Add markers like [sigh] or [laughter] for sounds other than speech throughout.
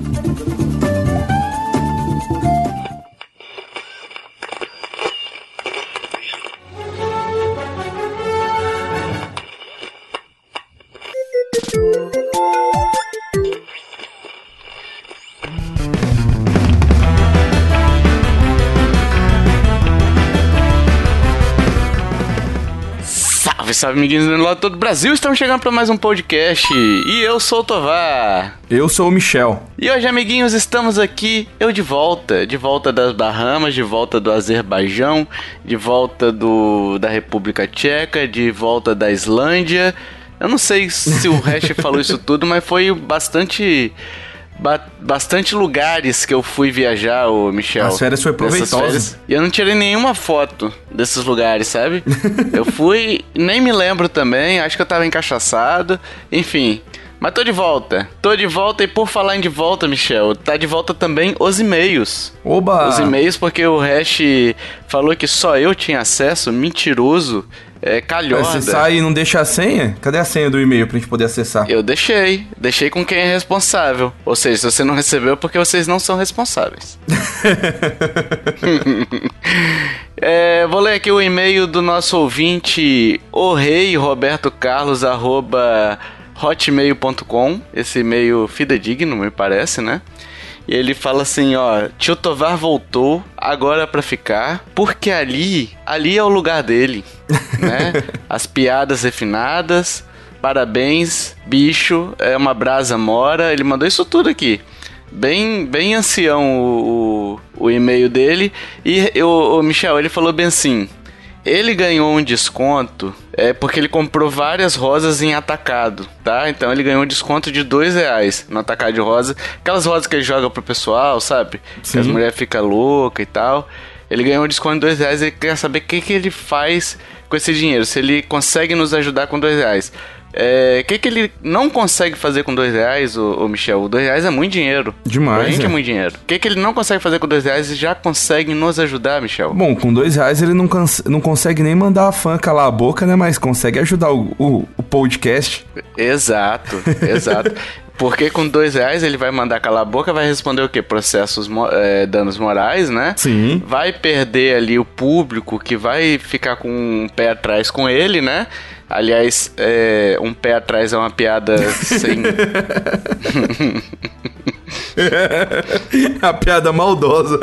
Thank you. Salve, amiguinhos do lado todo o Brasil. Estamos chegando para mais um podcast. E eu sou o Tovar. Eu sou o Michel. E hoje, amiguinhos, estamos aqui, eu de volta. De volta das Bahamas, de volta do Azerbaijão, de volta do da República Tcheca, de volta da Islândia. Eu não sei se o Hash [laughs] falou isso tudo, mas foi bastante ba bastante lugares que eu fui viajar, o Michel. As férias foi proveitosa. E eu não tirei nenhuma foto desses lugares, sabe? [laughs] eu fui, nem me lembro também, acho que eu tava encaixaçado, enfim. Mas tô de volta. Tô de volta e por falar em de volta, Michel, tá de volta também os e-mails. Oba! Os e-mails porque o Hash falou que só eu tinha acesso, mentiroso. É calhorda. Você sai e não deixa a senha? Cadê a senha do e-mail pra gente poder acessar? Eu deixei. Deixei com quem é responsável. Ou seja, se você não recebeu, é porque vocês não são responsáveis. [laughs] é, vou ler aqui o e-mail do nosso ouvinte, o rei Roberto Carlos, arroba hotmail.com. Esse e-mail fidedigno, me parece, né? E ele fala assim, ó, Tio Tovar voltou agora para ficar, porque ali, ali é o lugar dele, [laughs] né? As piadas refinadas, parabéns, bicho, é uma brasa mora, ele mandou isso tudo aqui. Bem, bem ancião o, o, o e-mail dele. E o, o Michel, ele falou bem assim: ele ganhou um desconto é porque ele comprou várias rosas em atacado, tá? Então ele ganhou um desconto de dois reais no atacado de rosa. Aquelas rosas que ele joga pro pessoal, sabe? Sim. Que as mulheres ficam loucas e tal. Ele ganhou um desconto de dois reais e quer saber o que, que ele faz com esse dinheiro. Se ele consegue nos ajudar com dois reais. O é, que, que ele não consegue fazer com dois reais, o, o Michel? O dois reais é muito dinheiro. Demais. Pra gente é, é muito dinheiro. O que, que ele não consegue fazer com dois reais e já consegue nos ajudar, Michel? Bom, com dois reais ele não, não consegue nem mandar a fã calar a boca, né? Mas consegue ajudar o, o, o podcast. Exato, [laughs] exato. Porque com dois reais ele vai mandar calar a boca, vai responder o quê? Processos, é, danos morais, né? Sim. Vai perder ali o público que vai ficar com um pé atrás com ele, né? Aliás, é, um pé atrás é uma piada sem. [laughs] a piada maldosa.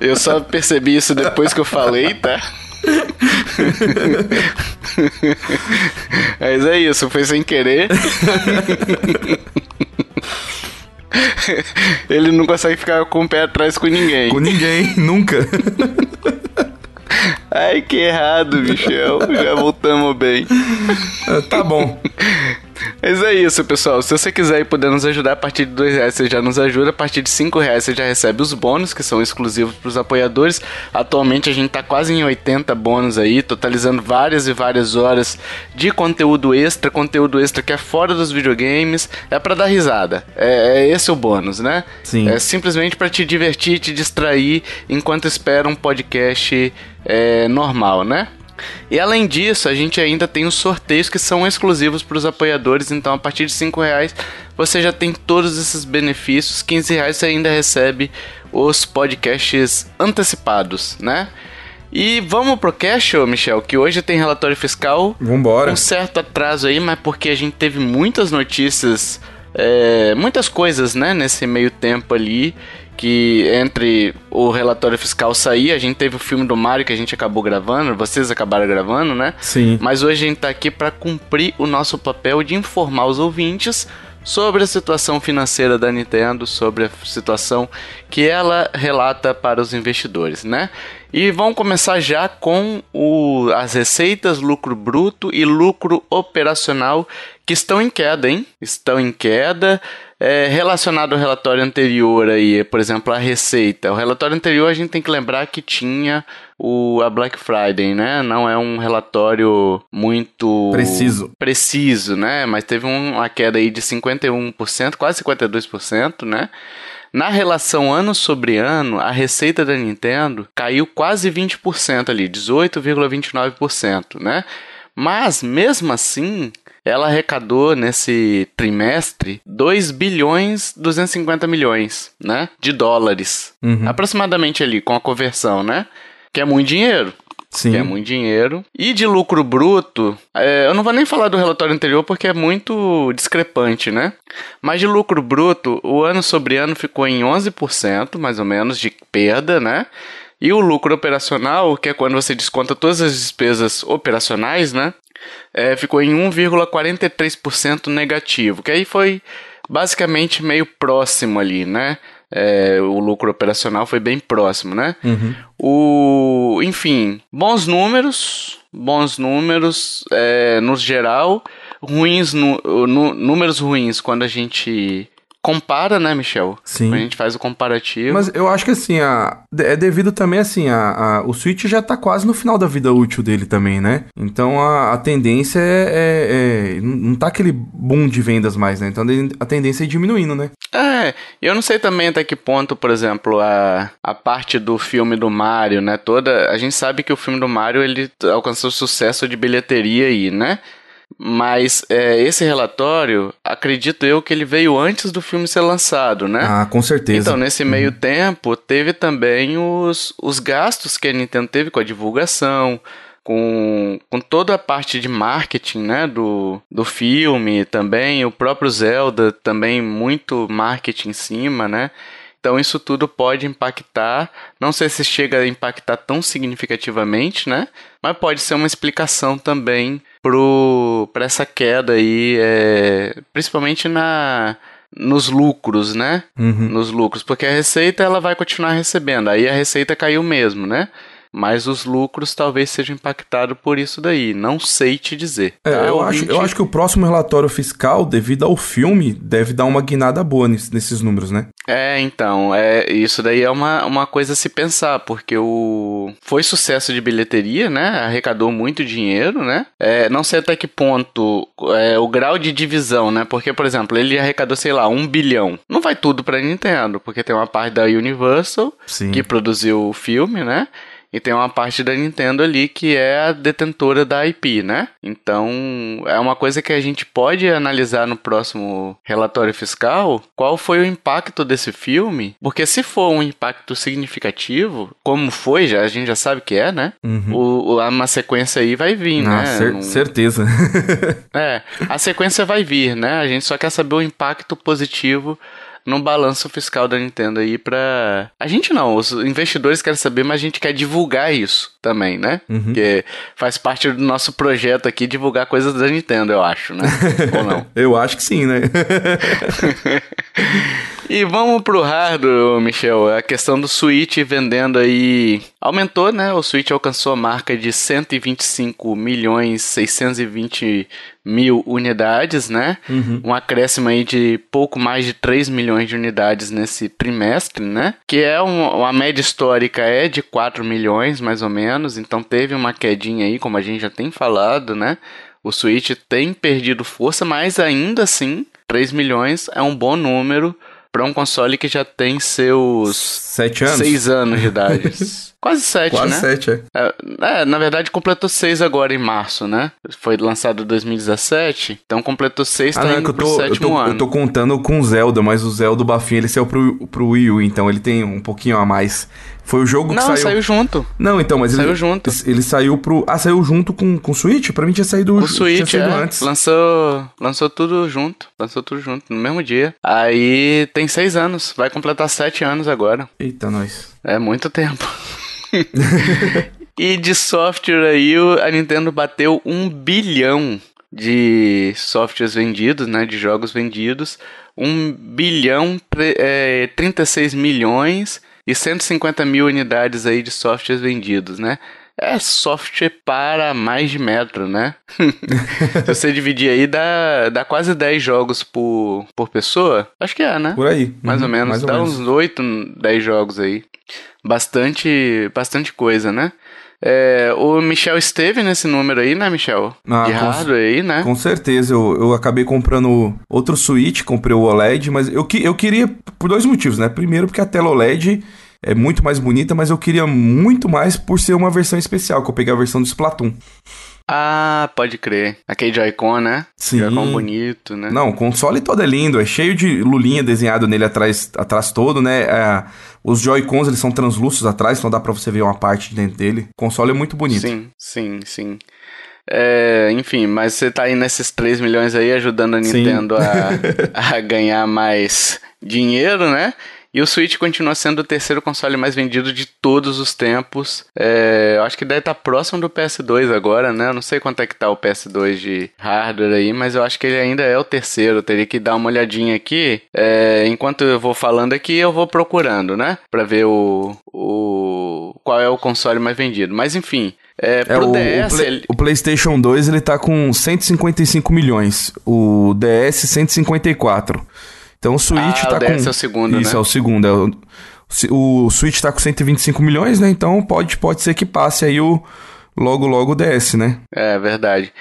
Eu só percebi isso depois que eu falei, tá? [laughs] Mas é isso, foi sem querer. Ele não consegue ficar com o pé atrás com ninguém. Com ninguém, nunca. [laughs] Ai, que errado, Michel. Já voltamos bem. Tá bom. Mas é isso, pessoal. Se você quiser e puder nos ajudar, a partir de dois reais você já nos ajuda. A partir de cinco reais você já recebe os bônus, que são exclusivos para os apoiadores. Atualmente a gente está quase em 80 bônus aí, totalizando várias e várias horas de conteúdo extra, conteúdo extra que é fora dos videogames. É para dar risada. É, é, esse o bônus, né? Sim. É simplesmente para te divertir, te distrair enquanto espera um podcast é, normal, né? E além disso, a gente ainda tem os sorteios que são exclusivos para os apoiadores. Então, a partir de 5 reais você já tem todos esses benefícios. 15 reais você ainda recebe os podcasts antecipados, né? E vamos pro cash, ô Michel, que hoje tem relatório fiscal. Vambora. Com um certo atraso aí, mas porque a gente teve muitas notícias, é, muitas coisas, né, nesse meio tempo ali que entre o relatório fiscal sair, a gente teve o filme do Mario que a gente acabou gravando, vocês acabaram gravando, né? Sim. Mas hoje a gente tá aqui para cumprir o nosso papel de informar os ouvintes sobre a situação financeira da Nintendo, sobre a situação que ela relata para os investidores, né? E vamos começar já com o, as receitas, lucro bruto e lucro operacional que estão em queda, hein? Estão em queda. É, relacionado ao relatório anterior aí, por exemplo, a receita. O relatório anterior a gente tem que lembrar que tinha o, a Black Friday, né? Não é um relatório muito preciso, preciso né? Mas teve um, uma queda aí de 51%, quase 52%, né? Na relação ano sobre ano, a receita da Nintendo caiu quase 20% ali, 18,29%, né? Mas mesmo assim, ela arrecadou nesse trimestre 2 bilhões 250 milhões, né? De dólares. Uhum. Aproximadamente ali, com a conversão, né? Que é muito dinheiro. Sim. Que é muito dinheiro. E de lucro bruto, é, eu não vou nem falar do relatório anterior porque é muito discrepante, né? Mas de lucro bruto, o ano sobre ano ficou em 11%, mais ou menos, de perda, né? E o lucro operacional, que é quando você desconta todas as despesas operacionais, né? É, ficou em 1,43% negativo, que aí foi basicamente meio próximo ali, né? É, o lucro operacional foi bem próximo, né? Uhum. O, enfim, bons números, bons números é, no geral, ruins nu, nu, números ruins quando a gente compara, né, Michel? Sim. A gente faz o comparativo. Mas eu acho que assim, a, é devido também assim, a, a, o Switch já tá quase no final da vida útil dele também, né? Então a, a tendência é, é, é, Não tá aquele boom de vendas mais, né? Então a tendência é ir diminuindo, né? É, eu não sei também até que ponto, por exemplo, a, a parte do filme do Mario, né? Toda. A gente sabe que o filme do Mario ele alcançou sucesso de bilheteria aí, né? Mas é, esse relatório, acredito eu que ele veio antes do filme ser lançado, né? Ah, com certeza. Então, nesse meio uhum. tempo, teve também os, os gastos que a Nintendo teve com a divulgação, com, com toda a parte de marketing né, do, do filme também, o próprio Zelda também muito marketing em cima, né? Então isso tudo pode impactar, não sei se chega a impactar tão significativamente, né? Mas pode ser uma explicação também para essa queda aí, é, principalmente na nos lucros, né? Uhum. Nos lucros, porque a receita ela vai continuar recebendo, aí a receita caiu mesmo, né? Mas os lucros talvez sejam impactados por isso daí. Não sei te dizer. É, tá? eu, acho, eu acho que o próximo relatório fiscal, devido ao filme, deve dar uma guinada boa nesses números, né? É, então, é, isso daí é uma, uma coisa a se pensar, porque o foi sucesso de bilheteria, né? Arrecadou muito dinheiro, né? É, não sei até que ponto é, o grau de divisão, né? Porque, por exemplo, ele arrecadou, sei lá, um bilhão. Não vai tudo pra Nintendo, porque tem uma parte da Universal Sim. que produziu o filme, né? E tem uma parte da Nintendo ali que é a detentora da IP, né? Então, é uma coisa que a gente pode analisar no próximo relatório fiscal, qual foi o impacto desse filme, porque se for um impacto significativo, como foi, já a gente já sabe que é, né? Uhum. O, uma sequência aí vai vir, ah, né? Cer. Certeza. [laughs] é, a sequência vai vir, né? A gente só quer saber o impacto positivo no balanço fiscal da Nintendo aí pra. A gente não, os investidores querem saber, mas a gente quer divulgar isso também, né? Uhum. Porque faz parte do nosso projeto aqui divulgar coisas da Nintendo, eu acho, né? [laughs] Ou não? eu acho que sim, né? [laughs] E vamos pro hardware, Michel. A questão do Switch vendendo aí aumentou, né? O Switch alcançou a marca de 125 milhões 620 mil unidades, né? Uhum. Um acréscimo aí de pouco mais de 3 milhões de unidades nesse trimestre, né? Que é um, uma média histórica é de 4 milhões, mais ou menos. Então teve uma quedinha aí, como a gente já tem falado, né? O Switch tem perdido força, mas ainda assim, 3 milhões é um bom número para um console que já tem seus sete anos, seis anos de idade. [laughs] Quase sete, Quase né? sete, é. é. é. na verdade completou seis agora em março, né? Foi lançado em 2017, então completou seis, ah, tá não, é indo pro tô, sétimo eu tô, ano. Eu tô contando com o Zelda, mas o Zelda, o bafinho, ele saiu pro, pro Wii U, então ele tem um pouquinho a mais. Foi o jogo não, que saiu... saiu junto. Não, então, mas saiu ele... junto. Ele saiu pro... Ah, saiu junto com, com o Switch? Pra mim tinha saído... O Switch, tinha saído é. antes. Lançou, lançou tudo junto. Lançou tudo junto, no mesmo dia. Aí tem seis anos. Vai completar sete anos agora. Eita, nós. É muito tempo. [laughs] e de software aí, a Nintendo bateu um bilhão de softwares vendidos, né, de jogos vendidos, 1 bilhão, é, 36 milhões e 150 mil unidades aí de softwares vendidos, né? É software para mais de metro, né? [laughs] Se você dividir aí, dá, dá quase 10 jogos por, por pessoa. Acho que é, né? Por aí. Mais uhum, ou menos. Mais ou dá menos. uns 8, 10 jogos aí. Bastante, bastante coisa, né? É, o Michel esteve nesse número aí, né, Michel? Ah, de hardware aí, né? Com certeza. Eu, eu acabei comprando outro Switch, comprei o OLED, mas eu, eu queria por dois motivos, né? Primeiro, porque a tela OLED é muito mais bonita, mas eu queria muito mais por ser uma versão especial, que eu peguei a versão do Splatoon. Ah, pode crer. Aquele Joy-Con, né? Sim. Joy-Con bonito, né? Não, o console todo é lindo, é cheio de lulinha desenhado nele atrás, atrás todo, né? É, os Joy-Cons, eles são translúcidos atrás, então dá pra você ver uma parte dentro dele. O console é muito bonito. Sim, sim, sim. É, enfim, mas você tá aí nesses 3 milhões aí ajudando a Nintendo a, [laughs] a ganhar mais dinheiro, né? E o Switch continua sendo o terceiro console mais vendido de todos os tempos. É, eu acho que deve estar próximo do PS2 agora, né? Eu não sei quanto é que tá o PS2 de hardware aí, mas eu acho que ele ainda é o terceiro. Eu teria que dar uma olhadinha aqui. É, enquanto eu vou falando aqui, eu vou procurando, né? Pra ver o, o qual é o console mais vendido. Mas enfim, é, É, o, DS, o, Play- ele- o PlayStation 2 ele tá com 155 milhões, o DS 154. Então o Switch Ah, tá o com DS é o segundo, Isso né? é o segundo, é o, o Switch tá com 125 milhões, né? Então pode pode ser que passe aí o logo logo o DS, né? É verdade.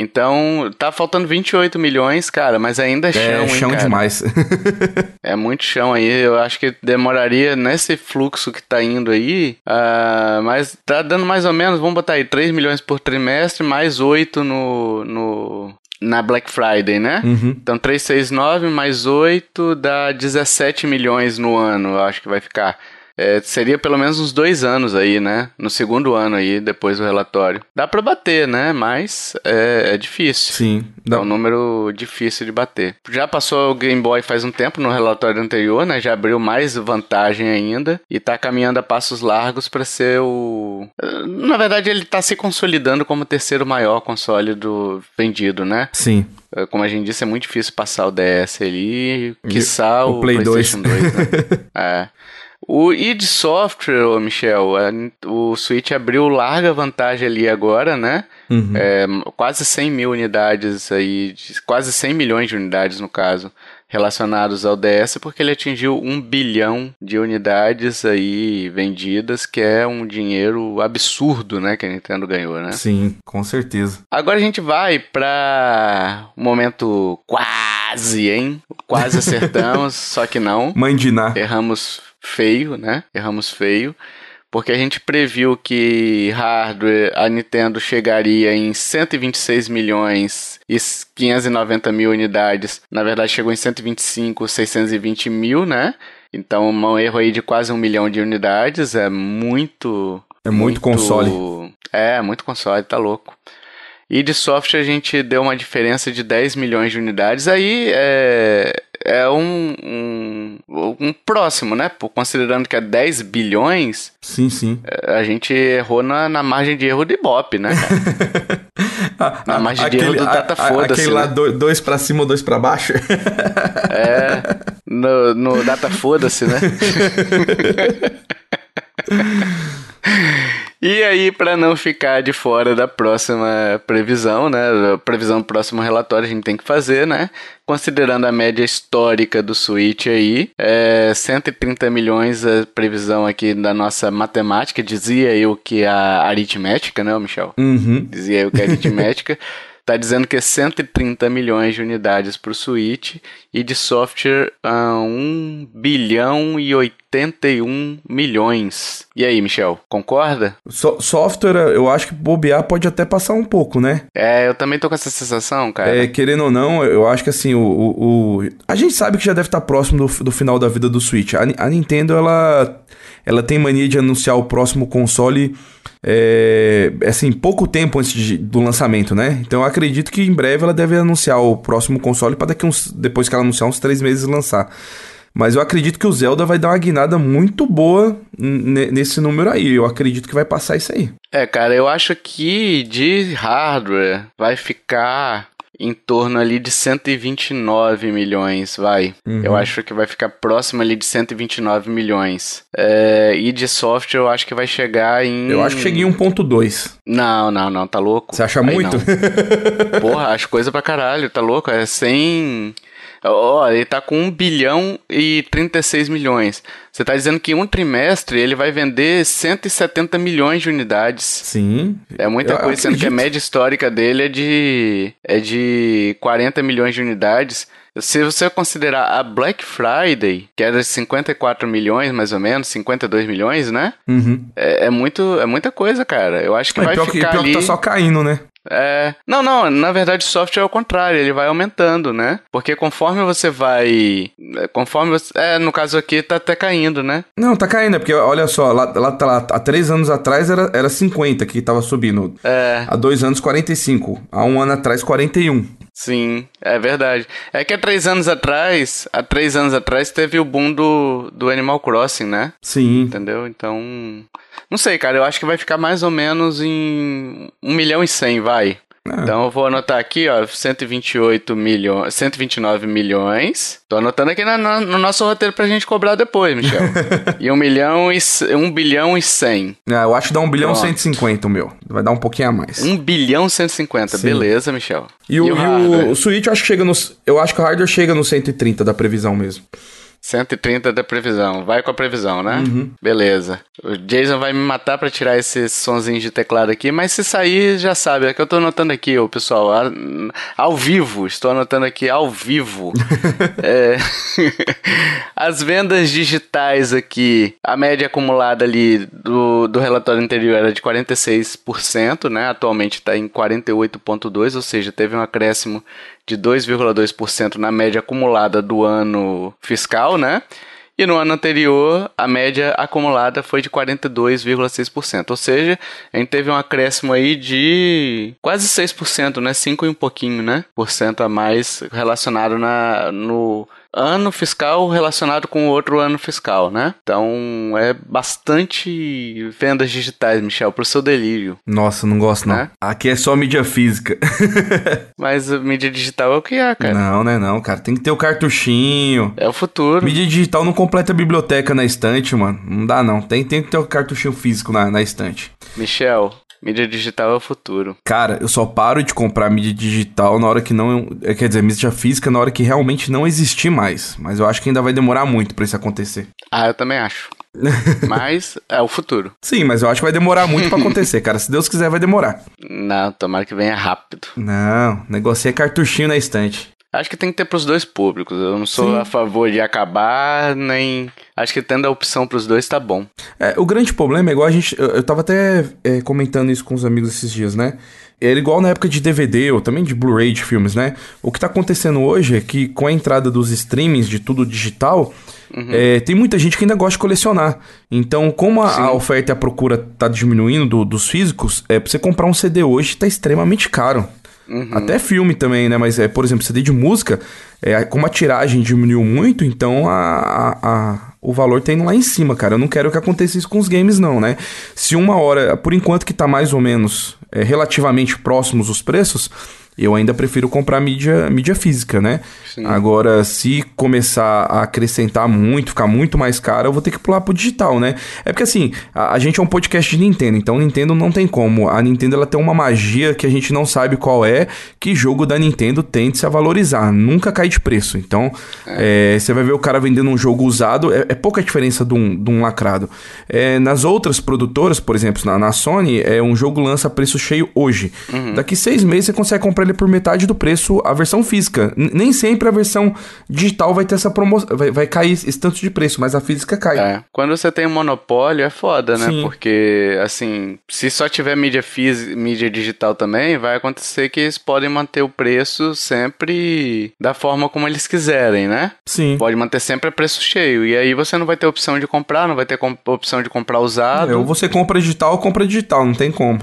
Então, tá faltando 28 milhões, cara, mas ainda é chão, é hein, chão cara? demais. [laughs] É muito chão aí. Eu acho que demoraria nesse fluxo que tá indo aí. ah, mas tá dando mais ou menos, vamos botar aí, 3 milhões por trimestre, mais 8 no, no, na Black Friday, né? Uhum. Então 3, 6, 9 mais 8 dá 17 milhões no ano, eu acho que vai ficar. É, seria pelo menos uns dois anos aí, né? No segundo ano aí, depois do relatório. Dá pra bater, né? Mas é, é difícil. Sim. É Dá- um número difícil de bater. Já passou o Game Boy faz um tempo no relatório anterior, né? Já abriu mais vantagem ainda e tá caminhando a passos largos para ser o. Na verdade, ele tá se consolidando como o terceiro maior console do vendido, né? Sim. É, Como a gente disse, é muito difícil passar o DS ali, quiçá o o, Play PlayStation 2, né? [laughs] é. O id Software, ô Michel, o Switch abriu larga vantagem ali agora, né? Uhum. É, quase 100 mil unidades aí, quase 100 milhões de unidades no caso, relacionados ao DS, porque ele atingiu um bilhão de unidades aí vendidas, que é um dinheiro absurdo, né, que a Nintendo ganhou, né? Sim, com certeza. Agora a gente vai pra um momento quase, hein? Quase acertamos, [laughs] só que não. Ná. Erramos feio, né? Erramos feio. Porque a gente previu que hardware a Nintendo chegaria em 126 milhões e 590 mil unidades. Na verdade, chegou em 125, 620 mil, né? Então, um erro aí de quase um milhão de unidades. É muito. É muito console. É, muito console, tá louco. E de software a gente deu uma diferença de 10 milhões de unidades. Aí é, é um, um, um próximo, né? Pô, Considerando que é 10 bilhões, Sim, sim. é, a gente errou na, na margem de erro do Ibope, né, cara? [laughs] Na margem de erro do Data Foda-se, Aquele lá, né? do- dois pra cima, dois pra baixo. [laughs] É, no, no Data Foda-se, né? [laughs] E aí, para não ficar de fora da próxima previsão, né? Previsão do próximo relatório a gente tem que fazer, né? Considerando a média histórica do Switch aí, é 130 milhões a previsão aqui da nossa matemática, dizia eu que a aritmética, né, Michel? Uhum. Dizia eu que a [laughs] aritmética. Tá dizendo que é 130 milhões de unidades para o Switch e de software a 1 bilhão e 81 milhões. E aí, Michel, concorda? So- software, eu acho que bobear pode até passar um pouco, né? É, eu também tô com essa sensação, cara. É, querendo ou não, eu acho que assim, o, o, o- A gente sabe que já deve estar próximo do, do final da vida do Switch. A, a Nintendo, ela, ela tem mania de anunciar o próximo console, é, assim, pouco tempo antes de- do lançamento, né? Então eu acredito que em breve ela deve anunciar o próximo console para daqui uns. Depois que ela anunciar, uns três meses lançar. Mas eu acredito que o Zelda vai dar uma guinada muito boa nesse número aí. Eu acredito que vai passar isso aí. É, cara, eu acho que de hardware vai ficar em torno ali de 129 milhões, vai. Uhum. Eu acho que vai ficar próximo ali de 129 milhões. É, e de software eu acho que vai chegar em... Eu acho que cheguei em 1.2. Não, não, não, tá louco. Você acha Aí muito? Porra, acho coisa pra caralho, tá louco? É 100... Ó, ele tá com 1 bilhão e 36 milhões. Você tá dizendo que em um trimestre ele vai vender 170 milhões de unidades. Sim. É muita Eu coisa, sendo que a média histórica dele é de, é de 40 milhões de unidades. se você considerar a Black Friday, que era de 54 milhões, mais ou menos, 52 milhões, né? Uhum. É, é muito, é muita coisa, cara. Eu acho que É, vai pior que, ficar pior que ali... tá só caindo, né? É... Não, não, na verdade o software é o contrário, ele vai aumentando, né? Porque conforme você vai... Conforme você... É, no caso aqui tá até caindo, né? Não, tá caindo, é porque olha só, lá, lá, tá lá há três anos atrás era, era 50 que tava subindo. É, Há dois anos, 45. Há um ano atrás, 41. sim, é verdade. É que há três anos atrás, há três anos atrás teve o boom do, do Animal Crossing, né? Sim. Entendeu? Então... Não sei, cara, eu acho que vai ficar mais ou menos em 1 milhão e 100, vai. É. Então eu vou anotar aqui, ó, 128 milhões, 129 milhões. Tô anotando aqui na- na- no nosso roteiro pra gente cobrar depois, Michel. [laughs] e 1 milhão e c- 1 bilhão e 100. Ah, eu acho que dá 1 bilhão e Pronto. 150 o meu. Vai dar um pouquinho a mais. 1 bilhão e 150, Sim. beleza, Michel. E o, e o- o Switch eu acho que chega nos. Eu acho que o hardware chega no 130 da previsão mesmo. 130 da previsão. Vai com a previsão, né? Uhum. Beleza. O Jason vai me matar pra tirar esses sonzinhos de teclado aqui, mas se sair, já sabe. É que eu tô anotando aqui, ô pessoal. a- Ao vivo. Estou anotando aqui ao vivo. [laughs] É, [laughs] As vendas digitais aqui, a média acumulada ali do, do relatório anterior era de 46%, né? Atualmente está em 48,2%, ou seja, teve um acréscimo de 2,2% na média acumulada do ano fiscal, né? E no ano anterior, a média acumulada foi de 42,6%. Ou seja, a gente teve um acréscimo aí de quase 6%, né? 5 e um pouquinho, né? Por cento a mais relacionado na, no ano fiscal relacionado com o outro ano fiscal, né? Então, é bastante vendas digitais, Michel, pro seu delírio. Nossa, não gosto não. Né? Aqui é só mídia física. [laughs] Mas mídia digital é o que é, cara. Não, né? Não, cara. Tem que ter o cartuchinho. É o futuro. Mídia digital não completa a biblioteca na estante, mano. Não dá, não. Tem, tem que ter o cartuchinho físico na, na estante. Michel, mídia digital é o futuro. Cara, eu só paro de comprar mídia digital na hora que não. é, Quer dizer, mídia física na hora que realmente não existir mais. Mas eu acho que ainda vai demorar muito pra isso acontecer. Ah, eu também acho. [laughs] Mas é o futuro. Sim, mas eu acho que vai demorar muito pra acontecer, cara. Se Deus quiser, vai demorar. [laughs] Não, tomara que venha rápido. Não, negócio é cartuchinho na estante. Acho que tem que ter pros dois públicos. Eu não sou Sim. a favor de acabar, nem. Acho que tendo a opção pros dois tá bom. É, o grande problema é igual a gente. Eu, eu tava até é, comentando isso com os amigos esses dias, né? Era igual na época de DVD ou também de Blu-ray de filmes, né? O que tá acontecendo hoje é que com a entrada dos streamings de tudo digital, é, tem muita gente que ainda gosta de colecionar. Então, como a, a oferta e a procura tá diminuindo do- dos físicos, é, pra você comprar um CD hoje tá extremamente caro. Até filme também, né? Mas, é, por exemplo, CD de música, é, como a tiragem diminuiu muito, então a, a- a- o valor tá indo lá em cima, cara. Eu não quero que aconteça isso com os games, não, né? Se uma hora, por enquanto que tá mais ou menos é, relativamente próximos os preços, eu ainda prefiro comprar mídia, mídia física, né? Sim. Agora, se começar a acrescentar muito, ficar muito mais caro, eu vou ter que pular pro digital, né? É porque assim, a, a gente é um podcast de Nintendo, então Nintendo não tem como. A Nintendo ela tem uma magia que a gente não sabe qual é, que jogo da Nintendo tende-se a valorizar, nunca cai de preço. Então, é, você vai ver o cara vendendo um jogo usado, é, é pouca diferença de um, de um lacrado. É, nas outras produtoras, por exemplo, na, na Sony, é um jogo lança preço cheio hoje. Daqui seis meses você consegue comprar ele por metade do preço a versão física. N- nem sempre a versão digital vai ter essa promoção, vai, vai cair esse tanto de preço, mas a física cai. É. Quando você tem um monopólio, é foda, né? Sim. Porque, assim, se só tiver mídia física, mídia digital também, vai acontecer que eles podem manter o preço sempre da forma como eles quiserem, né? Sim. Pode manter sempre a preço cheio. E aí você não vai ter opção de comprar, não vai ter opção de comprar usado. É, ou você compra digital ou compra digital, não tem como.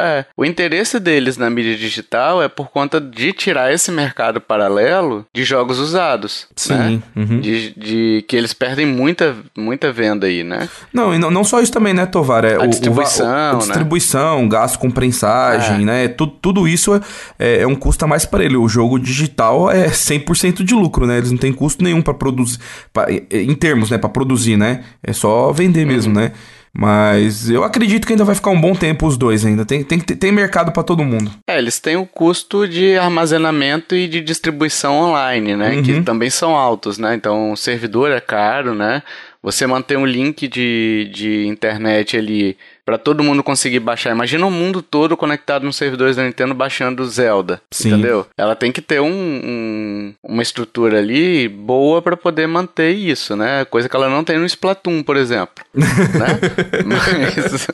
É, o interesse deles na mídia digital é por conta de tirar esse mercado paralelo de jogos usados. Sim. Né? uhum. De, de que eles perdem muita, muita venda aí, né? Não, e não, não só isso também, né, Tovar? É, A o- o, distribuição, o- né? a distribuição, gasto com prensagem, É. né? Tudo, tudo isso é, é um custo a mais para ele. O jogo digital é 100% de lucro, né? Eles não têm custo nenhum para produzir, pra- em termos, né, para produzir, né? É só vender mesmo, Uhum. né? Mas eu acredito que ainda vai ficar um bom tempo os dois ainda. Tem, tem, tem mercado para todo mundo. É, eles têm o custo de armazenamento e de distribuição online, né? Uhum. Que também são altos, né? Então o servidor é caro, né? você manter um link de, de internet ali para todo mundo conseguir baixar. Imagina o mundo todo conectado nos servidores da Nintendo baixando Zelda, Sim. entendeu? Ela tem que ter um, um, uma estrutura ali boa para poder manter isso, né? Coisa que ela não tem no Splatoon, por exemplo, [laughs] né? Mas,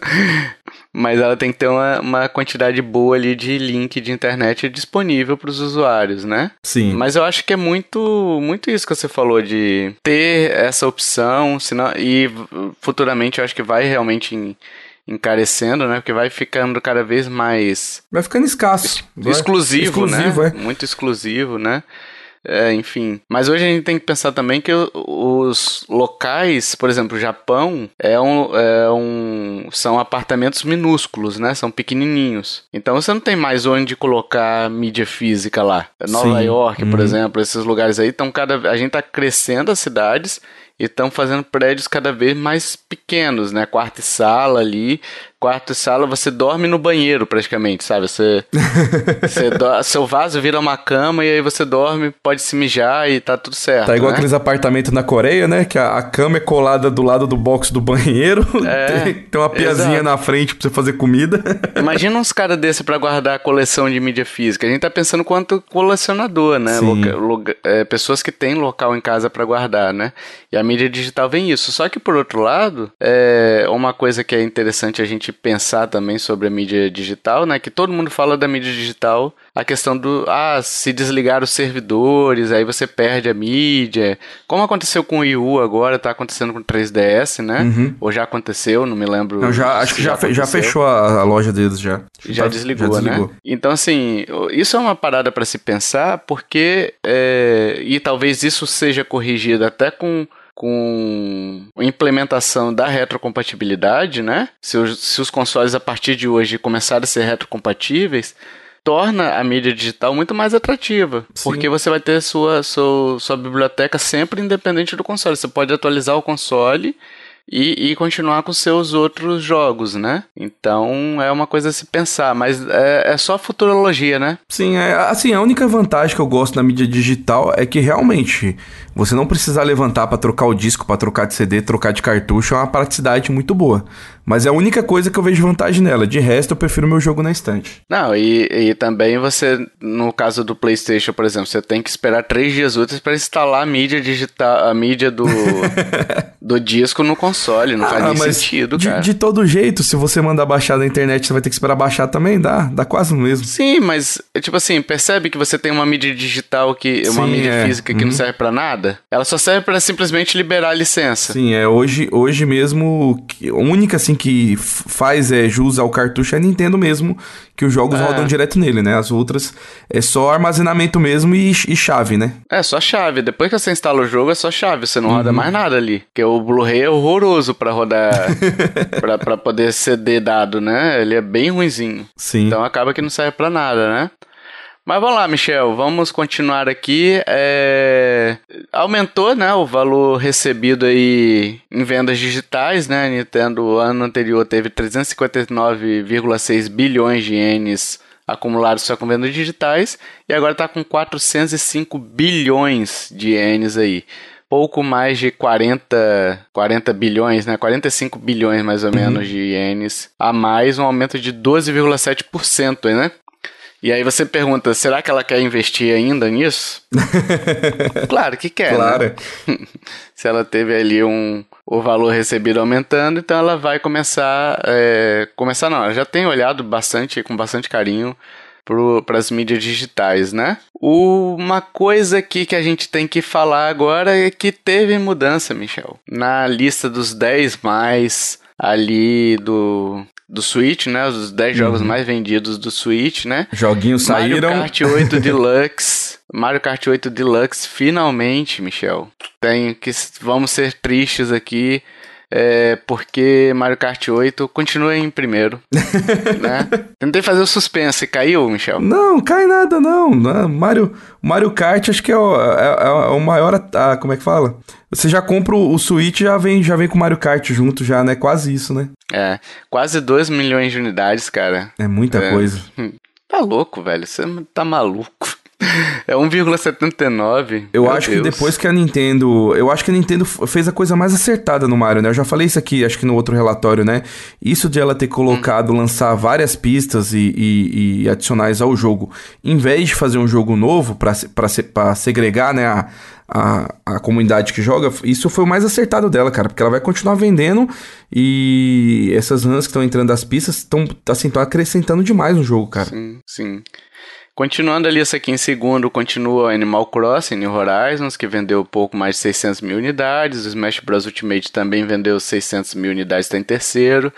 mas ela tem que ter uma, uma quantidade boa ali de link de internet disponível para os usuários, né? Sim. Mas eu acho que é muito, muito isso que você falou de ter essa opção, senão, e futuramente eu acho que vai realmente encarecendo, né? Porque vai ficando cada vez mais. Vai ficando escasso. exclusivo, exclusivo, né? É. Muito exclusivo, né? É, enfim. Mas hoje a gente tem que pensar também que os locais, por exemplo, o Japão é um, é um, são apartamentos minúsculos, né? São pequenininhos. Então você não tem mais onde colocar mídia física lá. Nova Sim. York, por uhum. exemplo, esses lugares aí estão cada a gente está crescendo as cidades e estão fazendo prédios cada vez mais pequenos, né? Quarto e sala ali, quarto e sala, você dorme no banheiro praticamente, sabe? Você, [laughs] você do... seu vaso vira uma cama e aí você dorme, pode se mijar e tá tudo certo. Tá igual né? aqueles apartamentos na Coreia, né? Que a, a, cama é colada do lado do box do banheiro, [laughs] é, tem, tem, uma piazinha exato. na frente pra você fazer comida. [laughs] Imagina uns caras desse para guardar a coleção de mídia física. A gente tá pensando quanto colecionador, né? Loca, loca, é, pessoas que têm local em casa para guardar, né? E a mídia digital vem isso. Só que por outro lado, é uma coisa que é interessante a gente pensar também sobre a mídia digital, né? Que todo mundo fala da mídia digital, a questão do ah, se desligar os servidores, aí você perde a mídia. Como aconteceu com o Wii U agora, tá acontecendo com o 3DS, né? Uhum. Ou já aconteceu, não me lembro. Não, já, acho que já, já, já fechou a, a, loja deles já. Já, desligou, já desligou, né? Então, assim, isso é uma parada para se pensar, porque. É, e talvez isso seja corrigido até com com a implementação da retrocompatibilidade, né? Se os, se os consoles a partir de hoje começarem a ser retrocompatíveis, torna a mídia digital muito mais atrativa. Sim. Porque você vai ter sua, sua, sua biblioteca sempre independente do console. Você pode atualizar o console e, e continuar com seus outros jogos, né? Então é uma coisa a se pensar, mas é, é só futurologia, né? Sim, é, assim, a única vantagem que eu gosto na mídia digital é que realmente você não precisar levantar para trocar o disco, para trocar de CD, trocar de cartucho, é uma praticidade muito boa. Mas é a única coisa que eu vejo vantagem nela. De resto, eu prefiro meu jogo na estante. Não, e, e também você, no caso do PlayStation, por exemplo, você tem que esperar três dias úteis para instalar a mídia digital, a mídia do, [laughs] do disco no console. Não ah, faz nem sentido, de, cara. De todo jeito, se você mandar baixar da internet, você vai ter que esperar baixar também, dá, dá quase o mesmo. Sim, mas, tipo assim, percebe que você tem uma mídia digital que. uma Sim, mídia é. física que uhum. não serve para nada? Ela só serve para simplesmente liberar a licença. Sim, é hoje, hoje mesmo, a única assim que faz é, jus ao cartucho é a Nintendo mesmo, que os jogos é. rodam direto nele, né? As outras é só armazenamento mesmo e, e, chave, né? É, só chave. Depois que você instala o jogo, é só chave. Você não uhum. roda mais nada ali. Porque o Blu-ray é horroroso para rodar, [laughs] pra, pra poder CD dado, né? Ele é bem ruinzinho. Sim. Então acaba que não serve para nada, né? Mas vamos lá, Michel, vamos continuar aqui. É... Aumentou, né, o valor recebido aí em vendas digitais, né? Nintendo ano anterior teve 359,6 bilhões de ienes acumulados só com vendas digitais e agora está com 405 bilhões de ienes aí. Pouco mais de 40, 40 bilhões, né? 45 bilhões mais ou uhum. menos de ienes a mais, um aumento de 12,7%, né? E aí você pergunta, será que ela quer investir ainda nisso? [laughs] claro que quer. Né? Claro. Né? [laughs] Se ela teve ali um, o valor recebido aumentando, então ela vai começar. É, começar não, ela já tem olhado bastante, com bastante carinho para as mídias digitais, né? Uma coisa aqui que a gente tem que falar agora é que teve mudança, Michel. Na lista dos 10 mais ali do do Switch, né? Os 10 jogos uhum. mais vendidos do Switch, né? Joguinhos saíram. [laughs] Mario Kart 8 Deluxe. Mario Kart 8 Deluxe, finalmente, Michel. Tem que vamos ser tristes aqui. É, porque Mario Kart 8 continua em primeiro. [laughs] né? Tentei fazer o suspense. Caiu, Michel? Não, cai nada, não. Mario, Mario Kart acho que é o, é, é o maior. Ah, como é que fala? Você já compra o Switch já vem já vem com Mario Kart junto, já, né? Quase isso, né? É, quase 2 milhões de unidades, cara. É muita é. coisa. Tá louco, velho. Você tá maluco. É 1,79. Eu acho Deus. que depois que a Nintendo. Eu acho que a Nintendo fez a coisa mais acertada no Mario, né? Eu já falei isso aqui, acho que no outro relatório, né? Isso de ela ter colocado, hum. lançar várias pistas e, e, e, adicionais ao jogo, em vez de fazer um jogo novo para segregar, né? A, a, a comunidade que joga, isso foi o mais acertado dela, cara, porque ela vai continuar vendendo e essas runs que estão entrando das pistas estão assim, acrescentando demais no jogo, cara. Sim, sim. Continuando ali, essa aqui em segundo, continua Animal Crossing New Horizons, que vendeu pouco mais de 600 mil unidades. O Smash Bros. Ultimate também vendeu 600 mil unidades, está em terceiro.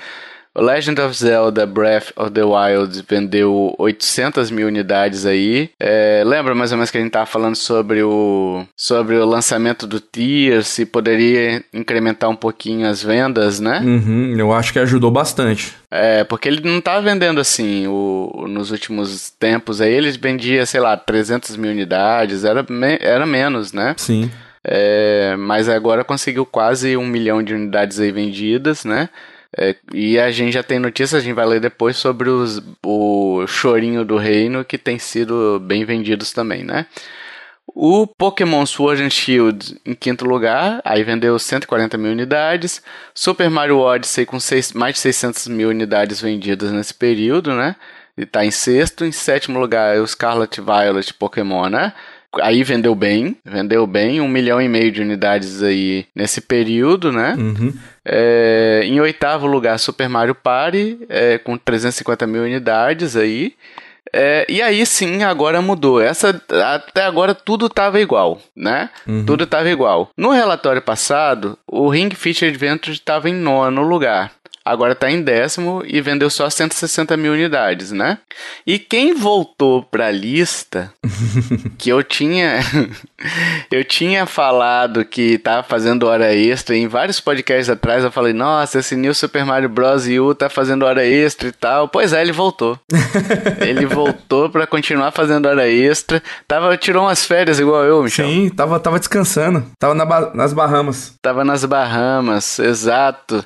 O Legend of Zelda Breath of the Wild vendeu 800 mil unidades aí. É, lembra mais ou menos que a gente tava falando sobre o, sobre o lançamento do Tier, se poderia incrementar um pouquinho as vendas, né? Uhum, eu acho que ajudou bastante. É, porque ele não tava vendendo assim, o, nos últimos tempos aí, ele vendia, sei lá, 300 mil unidades, era, me, era menos, né? Sim. É, mas agora conseguiu quase um milhão de unidades aí vendidas, né? É, e a gente já tem notícias, a gente vai ler depois sobre os, o chorinho do reino que tem sido bem vendidos também, né? O Pokémon Sword and Shield em quinto lugar, aí vendeu 140 mil unidades. Super Mario Odyssey com seis, mais de 600 mil unidades vendidas nesse período, né? E tá em sexto. Em sétimo lugar é o Scarlet Violet Pokémon, né? Aí vendeu bem, vendeu bem, um milhão e meio de unidades aí nesse período, né? Uhum. É, em oitavo lugar, Super Mario Party, é, com 350 mil unidades aí. É, e aí sim, agora mudou. Essa até agora tudo estava igual, né? Uhum. Tudo estava igual. No relatório passado, o Ring Fit Adventure estava em nono lugar agora está em décimo e vendeu só 160 mil unidades, né? E quem voltou para a lista, [laughs] que eu tinha [laughs] eu tinha falado que tava fazendo hora extra em vários podcasts atrás, eu falei, nossa, esse New Super Mario Bros. U tá fazendo hora extra e tal. Pois é, ele voltou. [laughs] ele voltou para continuar fazendo hora extra. Tava, tirou umas férias igual eu, Michel. Sim, tava, tava descansando. Tava na, nas Bahamas. Tava nas Bahamas, exato.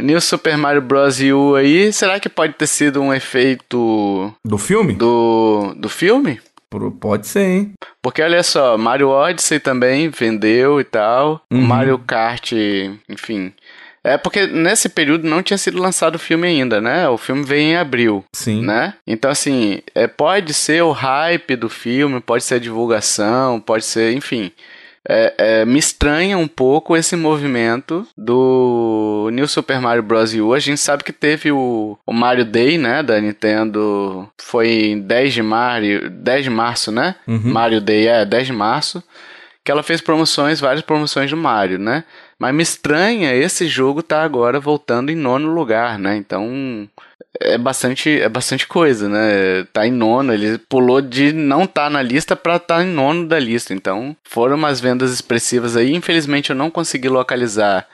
New Super Mario Bros. U aí, será que pode ter sido um efeito. Do filme? Do, do filme? Pode ser, hein? Porque olha só, Mario Odyssey também vendeu e tal. Uhum. Mario Kart, enfim. É porque nesse período não tinha sido lançado o filme ainda, né? O filme veio em abril. Sim. Né? Então, assim, é, pode ser o hype do filme, pode ser a divulgação, pode ser, enfim é, é, me estranha um pouco esse movimento do New Super Mario Bros. U. A gente sabe que teve o, o Mario Day, né, da Nintendo, foi em 10 de, Mario, 10 de março, né? Uhum. Mario Day, é, 10 de março, que ela fez promoções, várias promoções do Mario, né? Mas me estranha esse jogo tá agora voltando em nono lugar, né? Então, é bastante, é bastante coisa, né? Tá em nono, ele pulou de não tá na lista para tá em nono da lista. Então, foram umas vendas expressivas aí. Infelizmente, eu não consegui localizar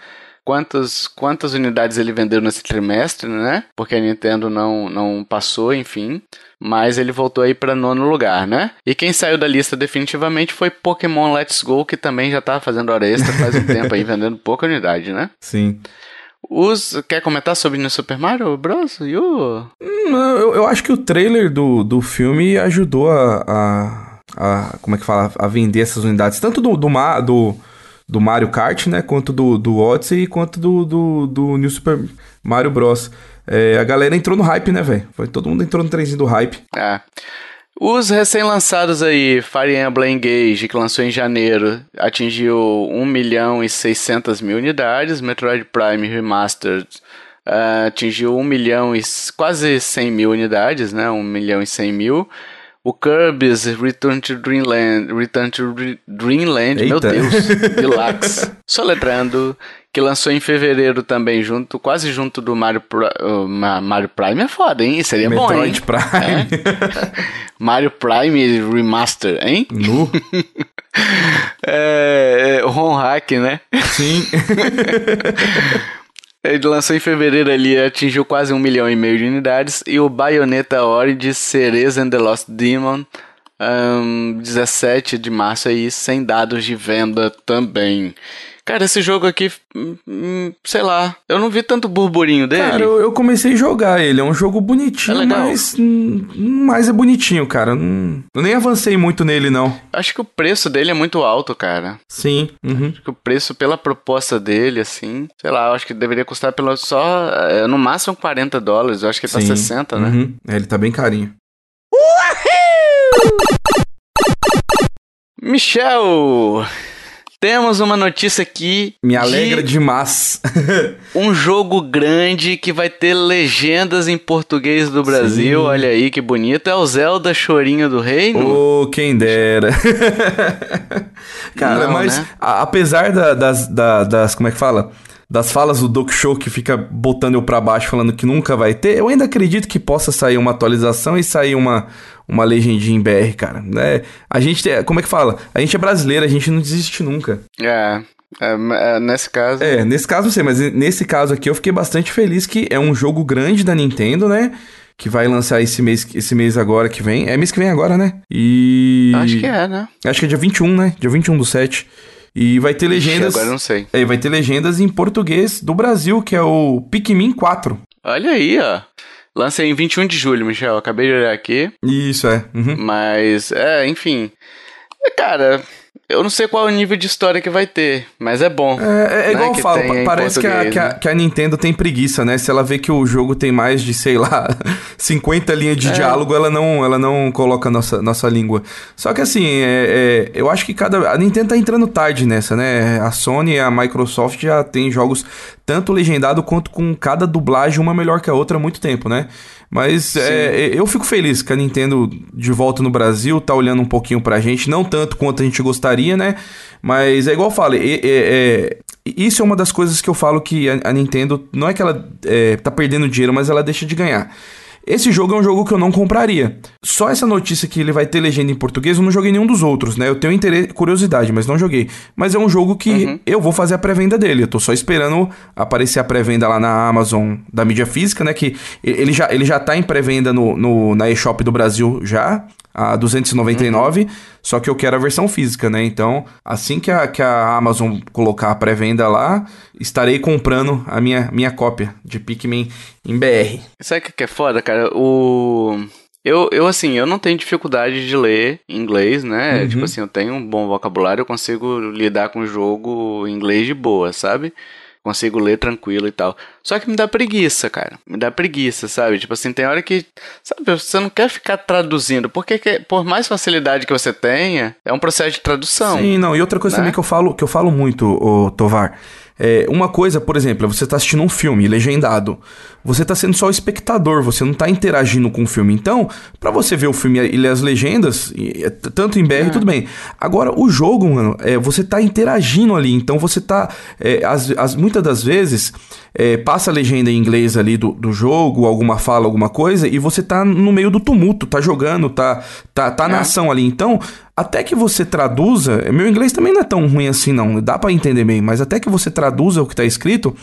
quantas, quantas unidades ele vendeu nesse trimestre, né? Porque a Nintendo não, não passou, enfim. Mas ele voltou aí para nono lugar, né? E quem saiu da lista definitivamente foi Pokémon Let's Go, que também já tava fazendo hora extra faz um tempo aí, [laughs] vendendo pouca unidade, né? Sim. Os, quer comentar sobre no Super Mario Bros? Hum, eu, eu acho que o trailer do, do filme ajudou a, a, a, Como é que fala? A vender essas unidades. Tanto do, do, do, do Mario Kart, né? Quanto do, do Odyssey, quanto do, do, do New Super Mario Bros. É, a galera entrou no hype, né, velho? Todo mundo entrou no trenzinho do hype. É. Os recém-lançados aí, Fire Emblem Engage, que lançou em janeiro, atingiu 1 milhão e 600 mil unidades. Metroid Prime Remastered uh, atingiu 1 milhão e quase 100 mil unidades, né? 1 milhão e 100 mil. O Kirby's Return to Dreamland, Return to Dreamland, Eita. meu Deus, [laughs] Deluxe, soletrando, que lançou em fevereiro também, junto, quase junto do Mario, uh, Mario Prime é foda, hein? Seria Metroid bom, hein? Prime. É? [laughs] Mario Prime Remaster, hein? Nu. [laughs] é, é, Ron Hack, né? Sim. [laughs] Ele lançou em fevereiro ali, atingiu quase um milhão e meio de unidades. E o Bayonetta Origins Ceres and the Lost Demon, um, 17 de março aí, sem dados de venda também. Cara, esse jogo aqui, hum, hum, sei lá, eu não vi tanto burburinho dele. Cara, eu, eu comecei a jogar ele. É um jogo bonitinho, É mas. Mas é bonitinho, cara. Eu nem avancei muito nele, não. Acho que o preço dele é muito alto, cara. Sim. Uhum. Acho que o preço pela proposta dele, assim, sei lá, eu acho que deveria custar pelo só, é, no máximo 40 dólares. Eu acho que tá Sim. 60, né? Uhum. É, ele tá bem carinho. Michel! Temos uma notícia aqui Me de alegra demais. [laughs] um jogo grande que vai ter legendas em português do Brasil. Sim. Olha aí que bonito. É o Zelda Chorinho do Reino. Ô, quem dera. [laughs] Cara, Não, mas né? a- apesar da- das, da- das. Como é que fala? Das falas do Doc Show que fica botando eu pra baixo falando que nunca vai ter, eu ainda acredito que possa sair uma atualização e sair uma, uma legendinha em BR, cara. Né? A gente, tem- como é que fala? A gente é brasileiro, a gente não desiste nunca. É, é, é, nesse caso. É, nesse caso não sei, mas nesse caso aqui eu fiquei bastante feliz que é um jogo grande da Nintendo, né? Que vai lançar esse mês, esse mês agora que vem. É mês que vem agora, né? E. Acho que é, né? Acho que é dia 21, né? Dia 21 do 7. E vai ter Ixi, legendas. agora eu não sei. É, vai ter legendas em português do Brasil, que é o Pikmin 4. Olha aí, ó. Lancei em 21 de julho, Michel. Acabei de olhar aqui. Isso, é. Uhum. Mas, é, enfim. Cara, eu não sei qual é o nível de história que vai ter, mas é bom. É, é né, igual eu que falo, pa- parece que a, português, que, a, né? que a Nintendo tem preguiça, né? Se ela vê que o jogo tem mais de, sei lá, [laughs] 50 linhas É. de diálogo, ela não, ela não coloca nossa, nossa língua. Só que assim, é, é, eu acho que cada. A Nintendo tá entrando tarde nessa, né? A Sony e a Microsoft já tem jogos tanto legendado quanto com cada dublagem, uma melhor que a outra há muito tempo, né? Mas é, eu fico feliz que a Nintendo de volta no Brasil tá olhando um pouquinho pra gente, não tanto quanto a gente gostaria, né? Mas é igual eu falo, é- é- é- isso é uma das coisas que eu falo que a, a Nintendo, não é que ela é, tá perdendo dinheiro, mas ela deixa de ganhar. Esse jogo é um jogo que eu não compraria. Só essa notícia que ele vai ter legenda em português, eu não joguei nenhum dos outros, né? Eu tenho interesse, curiosidade, mas não joguei. Mas é um jogo que eu vou fazer a pré-venda dele. Eu tô só esperando aparecer a pré-venda lá na Amazon da mídia física, né? Que ele já, ele já tá em pré-venda no, no- na eShop do Brasil já, a 299, só que eu quero a versão física, né? Então, assim que a, que a Amazon colocar a pré-venda lá, estarei comprando a minha, minha cópia de Pikmin em BR. Sabe o que que é foda, cara? O. Eu, eu, assim, eu não tenho dificuldade de ler inglês, né? Uhum. Tipo assim, eu tenho um bom vocabulário, eu consigo lidar com o jogo em inglês de boa, sabe? Consigo ler tranquilo e tal. Só que me dá preguiça, cara. Me dá preguiça, sabe? Tipo assim, tem hora que. Sabe, você não quer ficar traduzindo. Porque que- por mais facilidade que você tenha, é um processo de tradução. Sim, não. E outra coisa né? também que eu falo, que eu falo muito, ô, Tovar. É, uma coisa, por exemplo, é você tá assistindo um filme legendado. Você tá sendo só o espectador, você não tá interagindo com o filme. Então, pra você ver o filme e ler as legendas, é, tanto em BR, tudo bem. Agora, o jogo, mano, é, você tá interagindo ali. Então, você tá. é, as, as- muitas das vezes, é, passa a legenda em inglês ali do, do jogo, alguma fala, alguma coisa, e você tá no meio do tumulto, tá jogando, tá, tá, tá na É. ação ali. Então, até que você traduza, meu inglês também não é tão ruim assim não, dá pra entender bem, mas até que você traduza o que tá escrito,